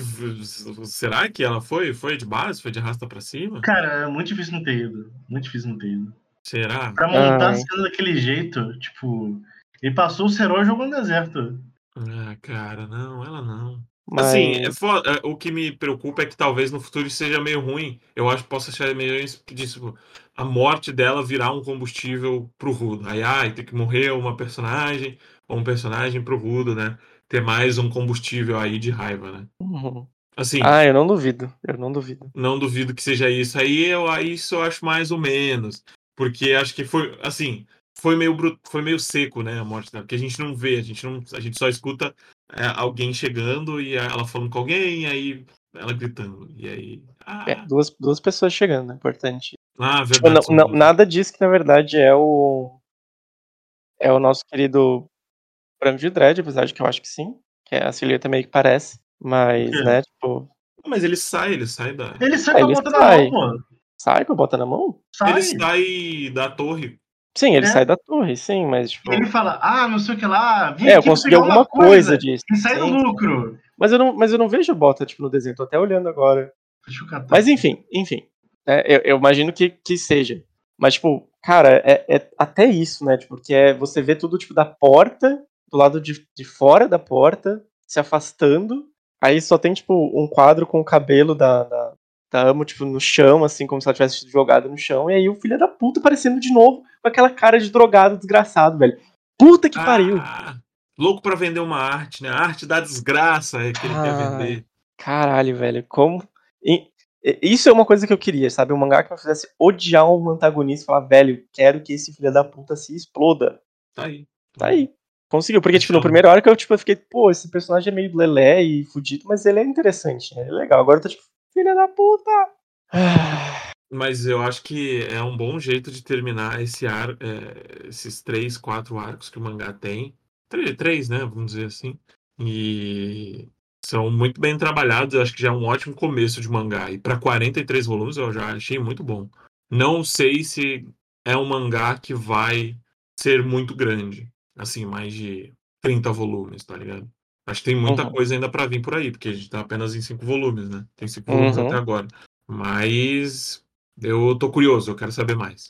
Será que ela foi? Foi de base? Foi de arrasta pra cima? Cara, é muito difícil não ter ido. Muito difícil não ter ido. Será? Pra montar Ai. a cena daquele jeito, tipo. Ele passou o Serol e jogou no deserto. Ah, cara, não, ela não. Mas... Assim, é foda. É, o que me preocupa é que talvez no futuro isso seja meio ruim. Eu acho que possa achar meio isso que diz, tipo, a morte dela virar um combustível pro Rudo. Aí, ai, tem que morrer uma personagem, ou um personagem pro Rudo, né? Ter mais um combustível aí de raiva, né? Uhum. Assim, Ah, eu não duvido. Eu não duvido. não duvido que seja isso. Aí eu aí isso eu acho mais ou menos. Porque acho que foi, assim, foi meio, bru- foi meio seco, né, a morte dela. Porque a gente não vê, a gente, não, a gente só escuta é, alguém chegando e ela falando com alguém, e aí ela gritando. E aí. Ah, É, duas, duas pessoas chegando, é importante. Ah Tipo, verdade. não- não- nada diz que na verdade é o. É o nosso querido Branco de Dread, apesar de que eu acho que sim. Que a silhueta meio que parece. Mas, É. né, tipo, Mas ele sai, ele sai da. Ele sai É, com a ele bota na sai. mão, pô. sai com a bota na mão? Sai. Ele sai da torre. Sim, ele É. sai da torre, sim, mas tipo. Ele fala, ah, não sei o que lá, vim É, eu consegui alguma uma coisa disso. E sai do lucro. Mas eu, não, mas eu não vejo a bota, tipo, no desenho, tô até olhando agora. Deixa eu catar. Mas enfim, enfim. Né, eu, eu imagino que, que seja. Mas, tipo, cara, é, é até isso, né? Tipo, porque é, você vê tudo, tipo, da porta, do lado de, de fora da porta, se afastando. Aí só tem, tipo, um quadro com o cabelo da, da, da Amo, tipo, no chão, assim, como se ela tivesse sido jogada no chão. E aí o filho da puta aparecendo de novo com aquela cara de drogado desgraçado, velho. Puta que pariu. Ah, louco pra vender uma arte, né? A arte da desgraça é que ele quer Ai. vender. Caralho, velho, como. E- Isso é uma coisa que eu queria, sabe? Um mangá que me fizesse odiar um antagonista e falar, velho, quero que esse filho da puta se exploda. Tá aí. Tá aí. Conseguiu. Porque, tipo, no Fechou. primeiro hora que eu tipo, eu fiquei, pô, esse personagem é meio lelé e fudido, mas ele é interessante, né? Ele é legal. Agora eu tô tipo, filha da puta! Mas eu acho que é um bom jeito de terminar esse ar, é, esses três, quatro arcos que o mangá tem. Três, três, né? Vamos dizer assim. E são muito bem trabalhados. Eu acho que já é um ótimo começo de mangá. E para 43 volumes eu já achei muito bom. Não sei se é um mangá que vai ser muito grande. Assim, mais de 30 volumes, tá ligado? Acho que tem muita Uhum. coisa ainda para vir por aí, porque a gente tá apenas em cinco volumes, né? Tem cinco volumes Uhum. até agora. Mas eu tô curioso, eu quero saber mais.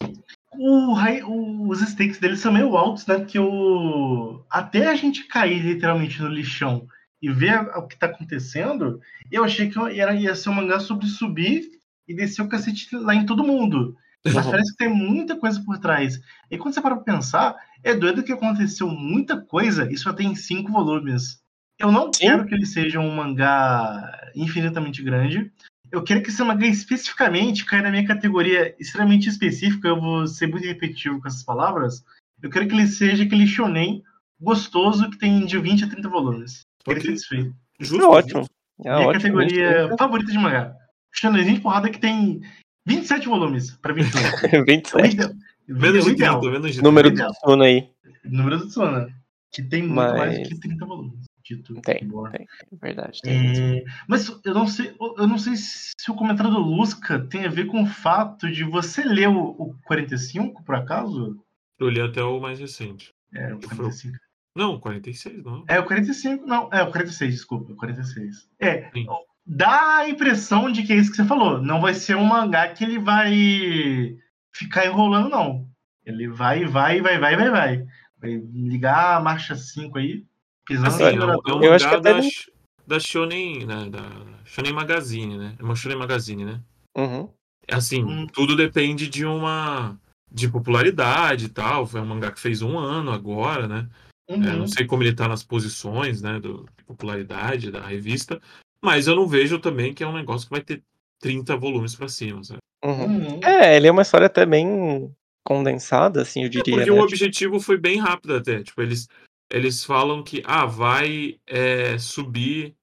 O, os stakes dele são meio altos, né? Porque o, até a gente cair literalmente no lixão e ver o que tá acontecendo, eu achei que era, ia ser um mangá sobre subir e descer o cacete lá em todo mundo. Mas parece que tem muita coisa por trás. E quando você para pra pensar, é doido que aconteceu muita coisa e só tem cinco volumes. Eu não Sim. quero que ele seja um mangá infinitamente grande. Eu quero que esse mangá especificamente caia na minha categoria extremamente específica. Eu vou ser muito repetitivo com essas palavras. Eu quero que ele seja aquele shonen gostoso que tem de 20 a 30 volumes. Satisfeito. Justo, é ótimo. justo. É minha ótimo. categoria gente. favorita de mangá. Shonenzinho de porrada que tem 27 volumes pra 21. 27. O ideal- Menos o de ideal. 30, menos de 30. Número do. Tsuna aí. Número do Tsuna. Que tem muito Mas- mais do que 30 volumes. Dito Tem, embora. tem. É verdade. Tem. É, mas eu não sei, eu não sei se o comentário do Lusca tem a ver com o fato de você ler o, o 45, por acaso? Eu li até o mais recente. É, o Que foi o- 45. Não, 46, não. É, o 45, não, é o 46, desculpa, o 46. É, Sim. dá a impressão de que é isso que você falou. Não vai ser um mangá que ele vai ficar enrolando, não. Ele vai, vai, vai, vai, vai, vai. Vai ligar a marcha 5 aí, pisando Assim, no é um, é um. Eu acho que até da, nem- da Shonen, né, da Shonen Magazine, né? É uma Shonen Magazine, né? Uhum. Assim, Hum. tudo depende de uma de popularidade e tal. Foi um mangá que fez um ano agora, né? É, Uhum. não sei como ele tá nas posições, né, do, de popularidade da revista, mas eu não vejo também que é um negócio que vai ter 30 volumes pra cima, sabe? Uhum. Uhum. É, ele é uma história até bem condensada, assim, eu diria. Porque né? o objetivo foi bem rápido até. Tipo, eles, eles falam que ah, vai é, subir.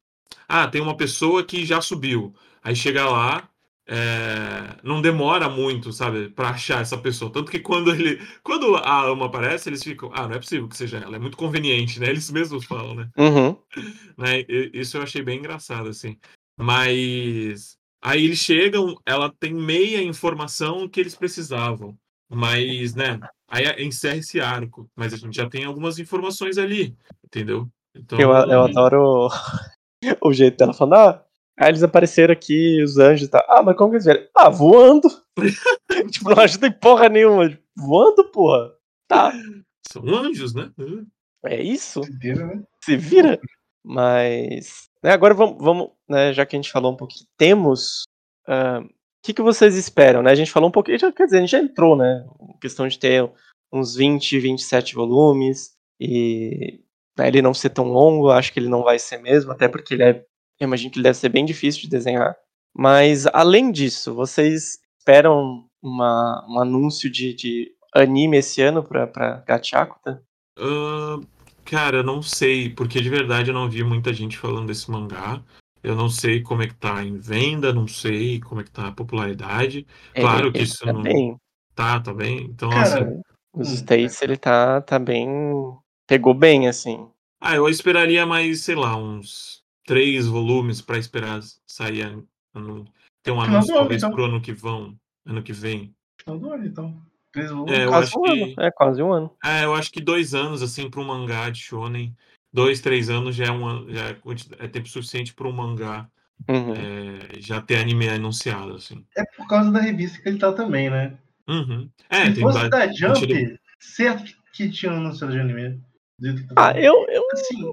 Ah, tem uma pessoa que já subiu. Aí chega lá, é, não demora muito, sabe, pra achar essa pessoa. Tanto que quando ele. Quando a Ama aparece, eles ficam. Ah, não é possível que seja ela. É muito conveniente, né? Eles mesmos falam, né? Uhum. né? Isso eu achei bem engraçado, assim. Mas aí eles chegam, ela tem meia informação que eles precisavam. Mas, né? Aí encerra esse arco. Mas a gente já tem algumas informações ali, entendeu? Então, Eu, eu adoro o jeito dela falando, ah, aí eles apareceram aqui, os anjos e tal. Ah, mas como que eles vieram? Ah, voando. tipo, não ajuda em porra nenhuma. Voando, porra. Tá, são anjos, né? é isso? Inteiro, né? Se vira. Mas né, agora vamos, vamos né, já que a gente falou um pouquinho, temos. O que, que vocês esperam, né? A gente falou um pouquinho, já, quer dizer, a gente já entrou, né? Questão de ter uns 20, 27 volumes e né, ele não ser tão longo, acho que ele não vai ser mesmo, até porque ele é, eu imagino que ele deve ser bem difícil de desenhar. Mas além disso, vocês esperam uma, um anúncio de, de anime esse ano pra, pra Gachakuta? Ah, cara, eu não sei, porque de verdade eu não vi muita gente falando desse mangá. Eu não sei como é que tá em venda, não sei como é que tá a popularidade. Claro que ele isso tá não- bem. Tá, tá bem. Então, Cara, assim, Os Hum, States ele tá, tá bem. Pegou bem, assim. ah, eu esperaria mais, sei lá, uns três volumes pra esperar sair ano, ano- ter um anúncio talvez então. pro ano que vão, ano que vem. Final do ano, então. Três volumes. É, quase um que ano. É, quase um ano. É, eu acho que dois anos, assim, para um mangá de shonen, dois, três anos já é, uma, já é, é tempo suficiente para um mangá Uhum. é, já ter anime anunciado, assim. É por causa da revista que ele tá também, né? Uhum. É, Se tem fosse da Jump, sentido- certo que tinha um anúncio de anime. Tá Ah, eu, eu Assim,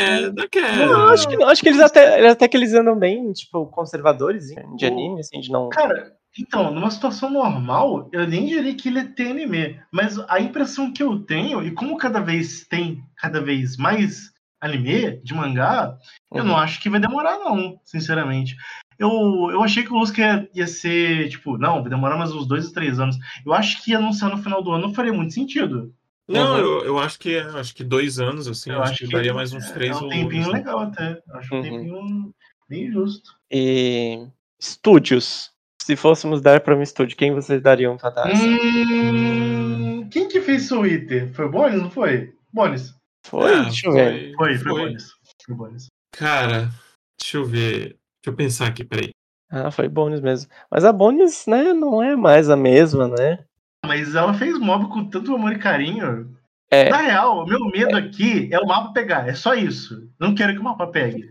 É, daquela. não, acho que, acho que eles até, até que eles andam bem, tipo, conservadores de anime, assim, de não. Cara, então, numa situação normal, eu nem diria que ele tem anime. Mas a impressão que eu tenho, e como cada vez tem cada vez mais anime de mangá, eu não Uhum. acho que vai demorar, não, sinceramente. Eu, eu achei que o Lusca ia, ia ser, tipo, não, vai demorar mais uns dois ou três anos. Eu acho que anunciar no final do ano não faria muito sentido. Não, Uhum. eu, eu acho que acho que dois anos, assim, eu acho, que, daria mais uns três é um volumes. tempinho né? legal até. Acho um Uhum. tempinho bem justo. E. Estúdios. Se fôssemos dar pra um estúdio, quem vocês dariam pra dar? assim? Hum, quem que fez Eater? Foi o Bonis, não foi? Bonis. Foi? É, Deixa eu ver. Foi, foi, Bonis. Foi Bonis. Cara, deixa eu ver. Deixa eu pensar aqui, peraí. Ah, foi Bones mesmo. Mas a Bones, né, não é mais a mesma, né? Mas ela fez mob com tanto amor e carinho. É. Na real, o meu medo aqui é o mapa pegar. É só isso. Não quero que o mapa pegue.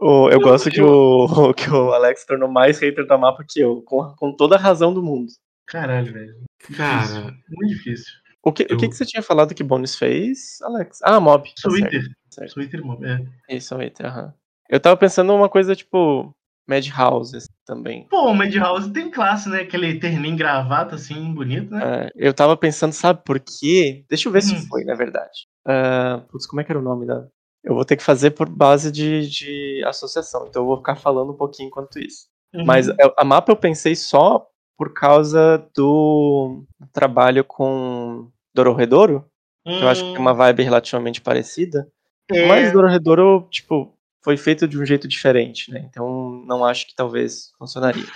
O, eu gosto que o, que o Alex tornou mais hater da mapa que eu, com, com toda a razão do mundo. Caralho, velho. Cara, Difícil. Muito difícil. O que, o Eu- que, que você tinha falado que Bones fez, Alex? Ah, Mob. Tá certo, Eater. certo. Eater mob. É. Isso, hater, aham. Eu tava pensando uma coisa tipo Madhouse assim, também. Pô, o Madhouse tem classe, né? Aquele terninho gravata assim, bonito, né? É, eu tava pensando, sabe por quê? Deixa eu ver se Hum. foi, na verdade. Ah, putz, como é que era o nome da. Eu vou ter que fazer por base de, de associação, então eu vou ficar falando um pouquinho enquanto isso. Uhum. Mas a mapa eu pensei só por causa do trabalho com Dororedoro, que eu acho que tem uma vibe relativamente parecida. É, Mas Dororedoro, tipo, foi feito de um jeito diferente, né? Então não acho que talvez funcionaria.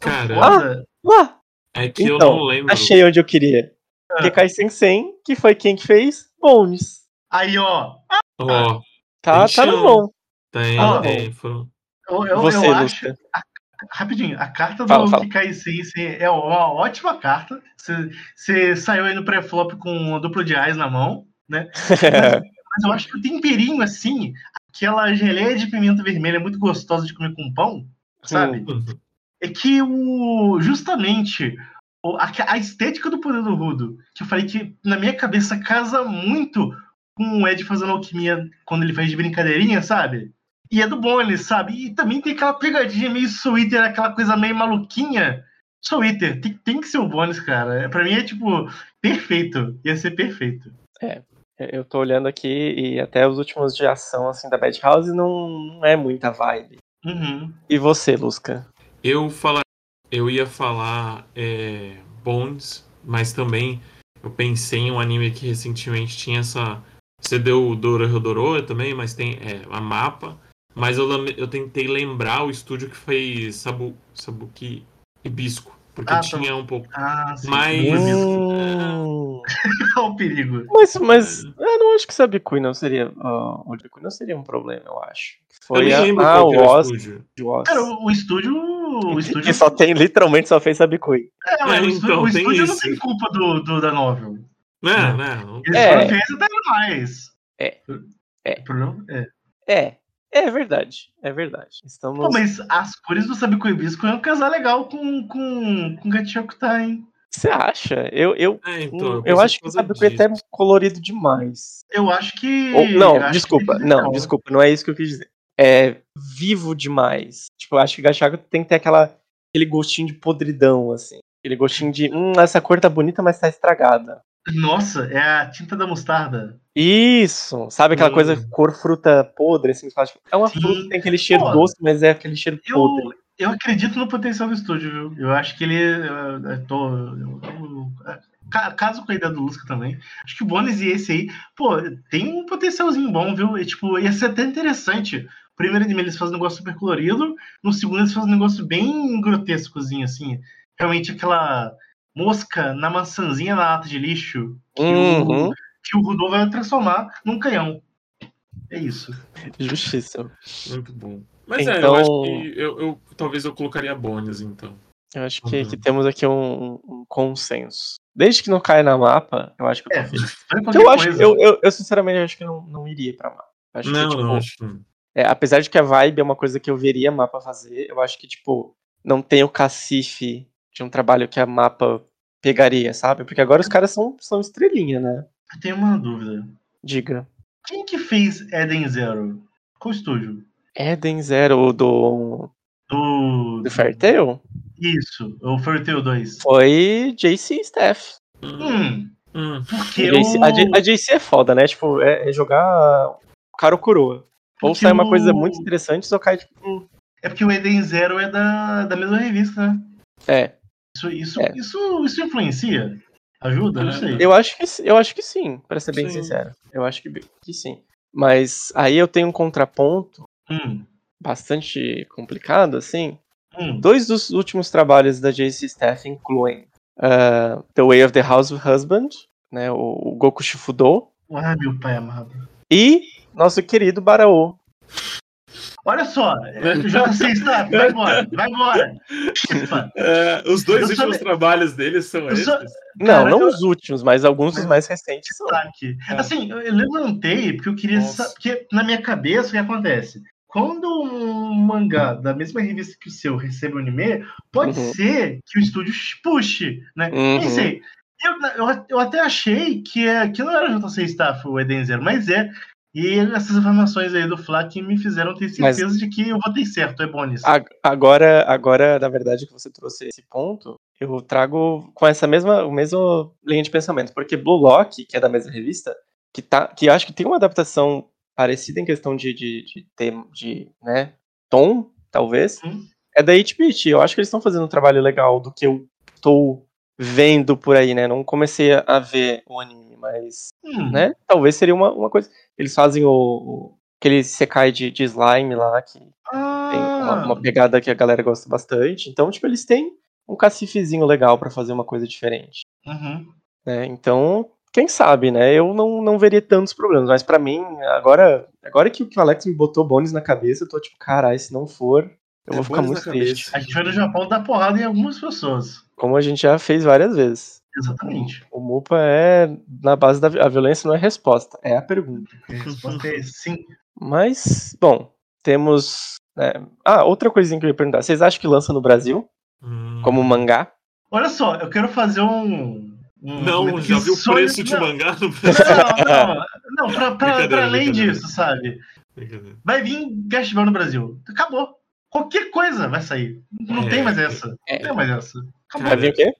cara, foda. Ah, é que eu então, não lembro. achei onde eu queria. Ah. Kekai Sensen, que foi quem que fez? Bones. Aí, ó. Ó, Tá, Tem tá no bom. tem, Ah, tem. Eu, eu, Você, eu acho. Rapidinho, a carta do Fala, Sensei é uma ótima carta. Você- saiu aí no pré-flop com uma dupla de ais na mão, né? Mas eu acho que o temperinho, assim, aquela geleia de pimenta vermelha é muito gostosa de comer com pão, sabe? Uhum. É que o justamente o- a, a estética do poder do Rudo, que eu falei que na minha cabeça casa muito com o Ed fazendo alquimia quando ele faz de brincadeirinha, sabe? E é do Bones, sabe? E também tem aquela pegadinha meio Sweeter, aquela coisa meio maluquinha. Sweeter, tem, tem que ser o Bones, cara. Pra mim é tipo perfeito. Ia ser perfeito. Eu tô olhando aqui e até os últimos de ação assim da Madhouse não, não é muita vibe. Uhum. E você, Lusca? Eu falar, eu ia falar é, Bones, mas também eu pensei em um anime que recentemente tinha essa. Você deu o Dororedoro também, mas tem é, a mapa. Mas eu, eu tentei lembrar o estúdio que fez Sabu, Sabuki Hibisco. Porque Ah, tá. tinha um pouco. Ah, sim. Mas- Hum, Olha o perigo. mas, mas eu não acho que Sabikui não seria. ó, o Sabikui não seria um problema, eu acho. eu Foi a, lembro ah, qual que o o Oz, estúdio. o Oz. Cara, o, o estúdio. O estúdio, que só tem, literalmente só fez Sabikui. é, mas É, o estúdio, então, o tem estúdio não isso. tem culpa do, do- da novel. Né, né? não- Eles É. foram feitos até mais. É. É. O problema é. É, é verdade. É verdade. Estamos. Pô, mas as cores do Sabico Hibisco é um casal legal com, com, com Gatchoku tá, hein? Você acha? Eu, eu, É, então, eu, acho que o Sabe é até colorido demais. Eu acho que. Ou- não, acho desculpa, que é não, desculpa, não é isso que eu quis dizer. É vivo demais. Tipo, eu acho que Gachaco tem que ter aquela, aquele gostinho de podridão, assim. Aquele gostinho de, hum, essa cor tá bonita, mas tá estragada. Nossa, é a tinta da mostarda. Isso! Sabe aquela Hum. coisa cor fruta podre, assim, tipo, é uma Sim. fruta que tem aquele cheiro Pô, doce, mas é aquele cheiro Eu, podre. eu acredito no potencial do estúdio, viu? Eu acho que ele. Eu, eu tô, eu- eu- ca- caso com a ideia do Lusca também. Acho que o Bones e esse aí, pô, tem um potencialzinho bom, viu? E, tipo, ia ser até interessante. O primeiro anime eles fazem um negócio super colorido, no segundo eles fazem um negócio bem grotescozinho, assim. Realmente aquela mosca na maçãzinha na lata de lixo que, Uhum. o, que o Rudolph vai transformar num canhão. É isso. Justiça. Muito bom. Mas é, eu Então- acho que eu, eu- talvez eu colocaria Bones, então. Eu acho que, Uhum. que temos aqui um, um consenso. Desde que não caia na mapa, eu acho que eu É, tô feliz. foi Que qualquer eu, acho, eu, eu, eu sinceramente acho que não, não iria pra mapa. Acho não, que, tipo, não, acho é, apesar de que a vibe é uma coisa que eu veria mapa fazer, eu acho que, tipo, não tem o cacife de um trabalho que a mapa pegaria, sabe? Porque agora os caras são, são estrelinha, né? Eu tenho uma dúvida. Diga. Quem que fez Eden Zero? Qual estúdio? Eden Zero do, Do. do Fairtail Isso, o Fairy Tail 2. foi JC Staff. Hum, Hum, porque A JC, o... a JC é foda, né? Tipo, é, é jogar cara ou coroa. Ou sai uma o- coisa muito interessante, ou cai, tipo, É porque o Eden Zero é da, da mesma revista, né? é. Isso, isso, É. isso, isso influencia? Ajuda? Não É. sei. Eu acho que, eu acho que sim, pra ser bem Sim. sincero. Eu acho que, que sim. Mas aí eu tenho um contraponto Hum, bastante complicado, assim. hum. Dois dos últimos trabalhos da JC Staff incluem uh, The Way of the House Husband, né, o, o Goku Shifudo, Ah, meu pai amado. e nosso querido Baraô. Olha só, é, o JC está. Vai embora, vai embora. É, os dois Eu últimos sou- trabalhos dele são eu esses. sou- Não, Cara, não eu- os últimos, mas alguns dos mais recentes são. destaque. Assim, eu levantei porque eu queria saber. Porque na minha cabeça o que acontece? Quando um mangá da mesma revista que o seu recebe o anime, pode Uhum. ser que o estúdio puxe, né? Uhum. Pensei. Eu, eu, eu até achei que, é, que não era o JC Staff o Eden Zero, mas é. E essas informações aí do Flá que me fizeram ter Mas- certeza de que eu votei certo, é Bonis. A- Agora, agora, na verdade, que você trouxe esse ponto, eu trago com essa mesma, o mesmo linha de pensamento, porque Blue Lock, que é da mesma revista, que tá, que acho que tem uma adaptação parecida em questão de, de, de, tem- de, né, tom, talvez, Hum. é da 8-bit. Eu acho que eles estão fazendo um trabalho legal do que eu tô vendo por aí, né? Não comecei a ver o anime, mas, Hum, né? Talvez seria uma, uma coisa. Eles fazem o, o aquele secai de, de slime lá que tem uma, Ah, uma pegada que a galera gosta bastante. Então, tipo, eles têm um cacifezinho legal pra fazer uma coisa diferente. uhum. Né? Então, quem sabe, né? Eu não, não veria tantos problemas. Mas pra mim, agora, agora que, que o Alex me botou bônus na cabeça, eu tô tipo, caralho, se não for, eu vou ficar muito triste. A gente vai no Japão dar porrada em algumas pessoas. Como a gente já fez várias vezes. Exatamente. O MUPA é na base da a violência não é resposta, é a pergunta. A resposta é sim. Mas, bom, temos. né, Ah, outra coisinha que eu ia perguntar. Vocês acham que lança no Brasil, Hum. como mangá? Olha só, eu quero fazer um. um Não, já viu o preço de não, mangá no Não, Brasil? não, não. Não, pra, pra, pra além disso, sabe? Vai vir Gastival no Brasil. Acabou. Qualquer coisa vai sair. Não É. tem mais essa. É. Não tem mais essa. Acabou. Vai vir o quê?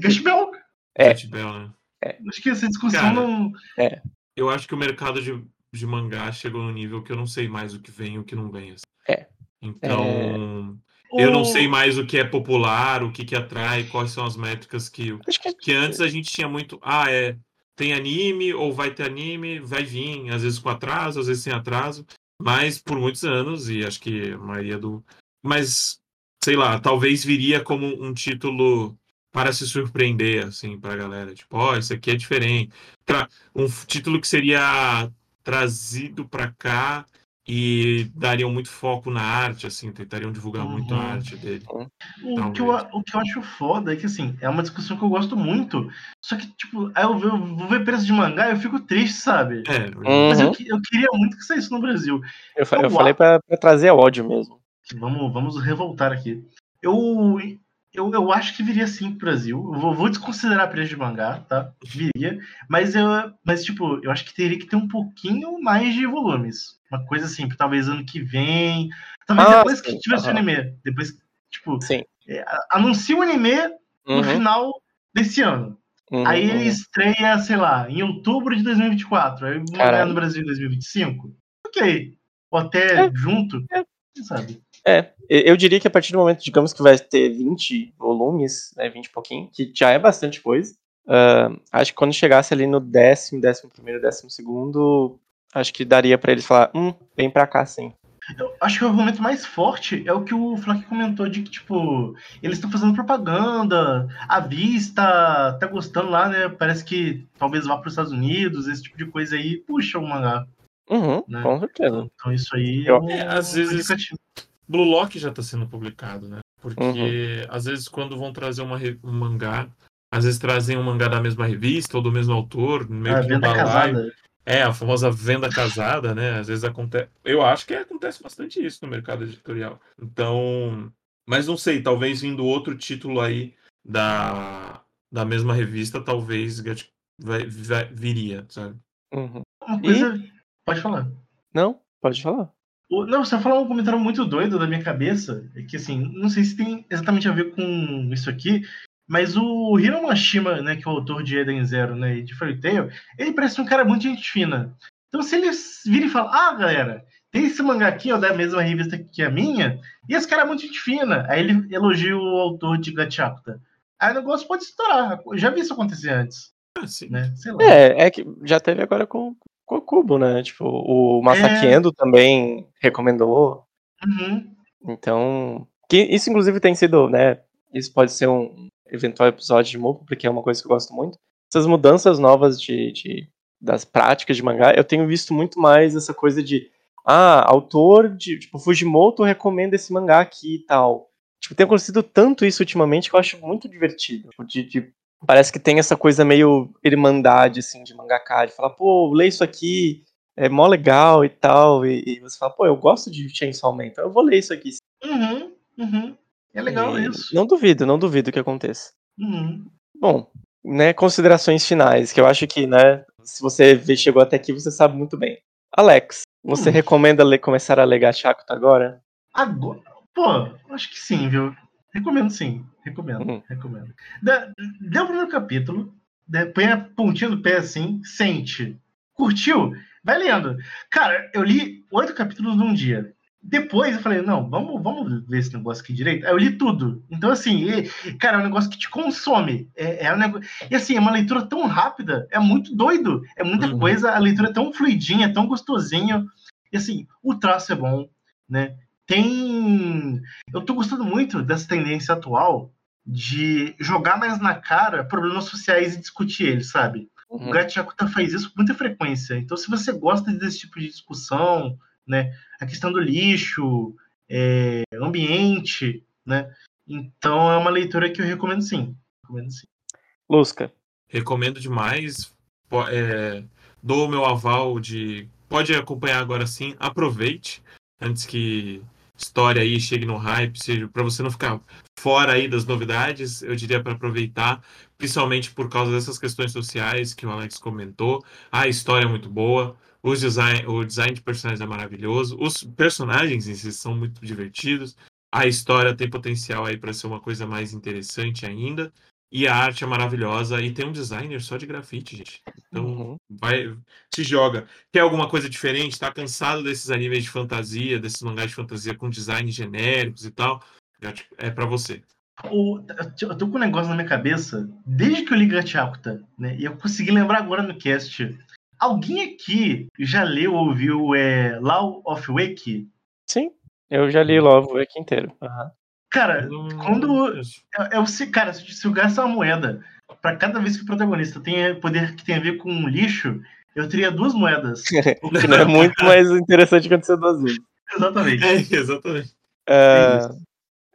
Gastival. É. Né? Acho que essa discussão Cara, não. Eu acho que o mercado de, de mangá chegou no nível que eu não sei mais o que vem e o que não vem. assim. É. Então, eu não sei mais o que é popular, o que, que atrai, quais são as métricas que. Acho que Que antes a gente tinha muito. Ah, é. Tem anime, ou vai ter anime, vai vir, às vezes com atraso, às vezes sem atraso. Mas por muitos anos, e acho que a maioria do. Mas, sei lá, talvez viria como um título para se surpreender, assim, pra galera. Tipo, ó, isso aqui é diferente. Tra- Um título que seria trazido pra cá e dariam muito foco na arte, assim, tentariam divulgar muito a Uhum. arte dele. O que, eu, o que eu acho foda é que, assim, é uma discussão que eu gosto muito. Só que, tipo, aí eu, ver- eu vou ver preço de mangá e eu fico triste, sabe? É, Mas eu, Uhum. que- eu queria muito que saísse no Brasil. eu, fa- eu falei pra, pra trazer ódio mesmo. Vamos, vamos revoltar aqui. Eu, eu, eu acho que viria sim pro Brasil. Eu vou, vou desconsiderar preço de mangá, tá? Viria. Mas eu. Mas, tipo, eu acho que teria que ter um pouquinho mais de volumes. Uma coisa assim, talvez ano que vem. Talvez Ah, depois sim, que tivesse o aham. anime. Depois, tipo, Sim. é, anuncia o anime no Uhum, final desse ano. uhum, Aí ele uhum. estreia, sei lá, em outubro de 2024. Aí o no Brasil em 2025. Ok. Ou até É, junto. é. Quem sabe? É, eu eu diria que a partir do momento, digamos que vai ter 20 volumes, né, 20 e pouquinho, que já é bastante coisa. ah, acho que quando chegasse ali no décimo, décimo primeiro, décimo segundo, acho que daria pra eles falar, hum, vem pra cá sim. Eu acho que o argumento mais forte é o que o Flock comentou de que, tipo, eles estão fazendo propaganda, a vista tá gostando lá, né? Parece que talvez vá para os Estados Unidos, esse tipo de coisa aí, puxa o mangá. Uhum, Né? com certeza. Então isso aí Eu- um É, às vezes- indicativo. Blue Lock já tá sendo publicado, né? Porque Uhum. às vezes quando vão trazer uma um mangá, às vezes trazem um mangá da mesma revista ou do mesmo autor, meio A que no venda casada. É, a famosa venda casada, né? Às vezes acontece. Eu acho que acontece bastante isso no mercado editorial. Então. Mas não sei, talvez vindo outro título aí da, da mesma revista, talvez Get- vai- vai- viria, sabe? Uhum. Uma coisa. Pode falar. Não, pode falar. O- Não, você falou um comentário muito doido da minha cabeça, é que assim, não sei se tem exatamente a ver com isso aqui, mas o Hiro Mashima, né, que é o autor de Eden Zero, né, e de Fairy Tail, ele parece um cara muito gente fina. Então se ele vira e fala, ah, galera, tem esse mangá aqui, ó, da mesma revista que a minha, e esse cara é muito gente fina. Aí ele elogia o autor de Gachakuta. Aí o negócio pode estourar. Eu já vi isso acontecer antes, Ah, sim. né? Sei lá. É, é que já teve agora com, com o Cubo, né? Tipo, o Masaki É. Endo também recomendou. Uhum. Então, que isso inclusive tem sido, né? Isso pode ser um eventual episódio de Mopo, porque é uma coisa que eu gosto muito. Essas mudanças novas de, de- das práticas de mangá, eu tenho visto muito mais essa coisa de ah, autor de, tipo, Fujimoto recomenda esse mangá aqui e tal. Tipo, tem acontecido tanto isso ultimamente que eu acho muito divertido. Tipo, de, de- parece que tem essa coisa meio irmandade, assim, de mangaká, de falar, pô, lê isso aqui, é mó legal e tal, e, e você fala, pô, eu gosto de Chainsaw Man, então eu vou ler isso aqui. Uhum. Uhum. É legal E isso. Não duvido, não duvido que aconteça. Uhum. Bom, né, considerações finais, que eu acho que, né, se você chegou até aqui, você sabe muito bem. Alex, você Hum. recomenda ler, começar a ler Gachakuta agora? Agora, pô, acho que sim, viu? Recomendo sim, recomendo, Uhum. recomendo. Dá, dê o primeiro capítulo, né, põe a pontinha do pé assim, sente. Curtiu? Vai lendo. Cara, eu li oito capítulos num dia. Depois eu falei, não, vamos, vamos ver esse negócio aqui direito. Aí eu li tudo. Então, assim, e- cara, é um negócio que te consome. É, é um negócio... E assim, é uma leitura tão rápida, é muito doido. É muita Uhum. coisa, a leitura é tão fluidinha, é tão gostosinho. E assim, o traço é bom, né? Tem. Eu tô gostando muito dessa tendência atual de jogar mais na cara problemas sociais e discutir eles, sabe? O Uhum. Gachakuta faz isso com muita frequência. Então, se você gosta desse tipo de discussão, né, a questão do lixo, é, ambiente, né, então é uma leitura que eu recomendo sim. Recomendo sim. Lusca. Recomendo demais. É, dou o meu aval de. Pode acompanhar agora sim. Aproveite antes que história aí chegue no hype, seja para você não ficar fora aí das novidades. Eu diria para aproveitar, principalmente por causa dessas questões sociais que o Alex comentou. A história é muito boa. Os design, o design de personagens é maravilhoso. Os personagens em si são muito divertidos. A história tem potencial aí para ser uma coisa mais interessante ainda. E a arte é maravilhosa e tem um designer só de grafite, gente. Então, Uhum. vai, se joga. Quer alguma coisa diferente? Tá cansado desses animes de fantasia, desses mangás de fantasia com design genéricos e tal? É pra você. O- eu tô com um negócio na minha cabeça, desde que eu li Gachakuta, né, e eu consegui lembrar agora no cast. Alguém aqui já leu ou ouviu é, Law of Wake? Sim, eu já li logo aqui inteiro. Aham. Cara, Não- quando. É, é o cara, se se eu gasto uma moeda pra cada vez que o protagonista tem poder que tem a ver com lixo, eu teria duas moedas. Que não é muito mais interessante que acontecer duas vezes. Exatamente. É, exatamente. É, isso.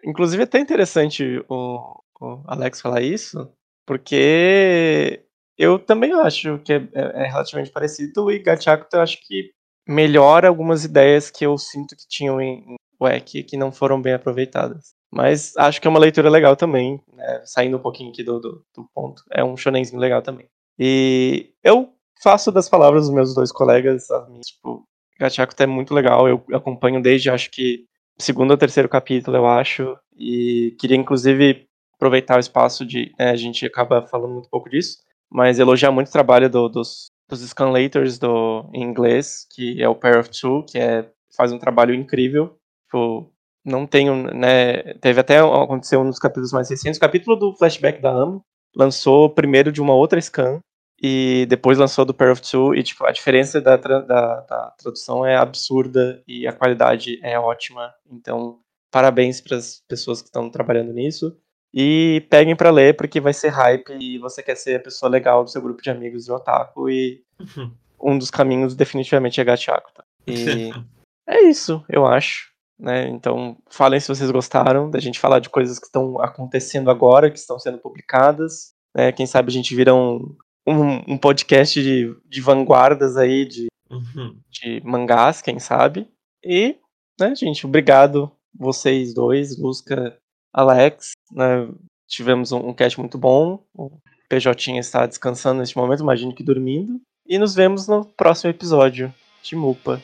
inclusive, é até interessante o, o Alex falar isso, porque eu também acho que é, é- é relativamente parecido e Gachakuta eu acho que melhora algumas ideias que eu sinto que tinham em, Wack que não foram bem aproveitadas. Mas acho que é uma leitura legal também, né? saindo um pouquinho aqui do, do, do ponto. É um shonenzinho legal também. E eu faço das palavras dos meus dois colegas, tipo, Gachakuta é muito legal, eu acompanho desde acho que segundo ou terceiro capítulo, eu acho, e queria inclusive aproveitar o espaço de, né, a gente acaba falando muito pouco disso, mas elogiar muito o trabalho do, dos, dos scanlators do, em inglês, que é o Pair of Two, que é, faz um trabalho incrível, tipo, não tenho, né, teve até, aconteceu um dos capítulos mais recentes, o capítulo do flashback da Amo, lançou primeiro de uma outra scan, e depois lançou do Pair of Two, e tipo, a diferença da, da, da tradução é absurda e a qualidade é ótima. Então, parabéns para as pessoas que estão trabalhando nisso. E peguem para ler, porque vai ser hype e você quer ser a pessoa legal do seu grupo de amigos de otaku. E uhum. um dos caminhos definitivamente é Gachaku. Tá? E é isso, eu acho. Né? Então, falem se vocês gostaram da gente falar de coisas que estão acontecendo agora, que estão sendo publicadas. Né? Quem sabe a gente vira um, um, um podcast de, de vanguardas aí, de, uhum. de mangás, quem sabe. E, né, gente, obrigado vocês dois, Lusca, Alex. Né, tivemos um, um cast muito bom. O PJ está descansando neste momento, imagino que dormindo. E nos vemos no próximo episódio de Mupa.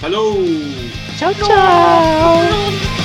Falou! Tchau, tchau!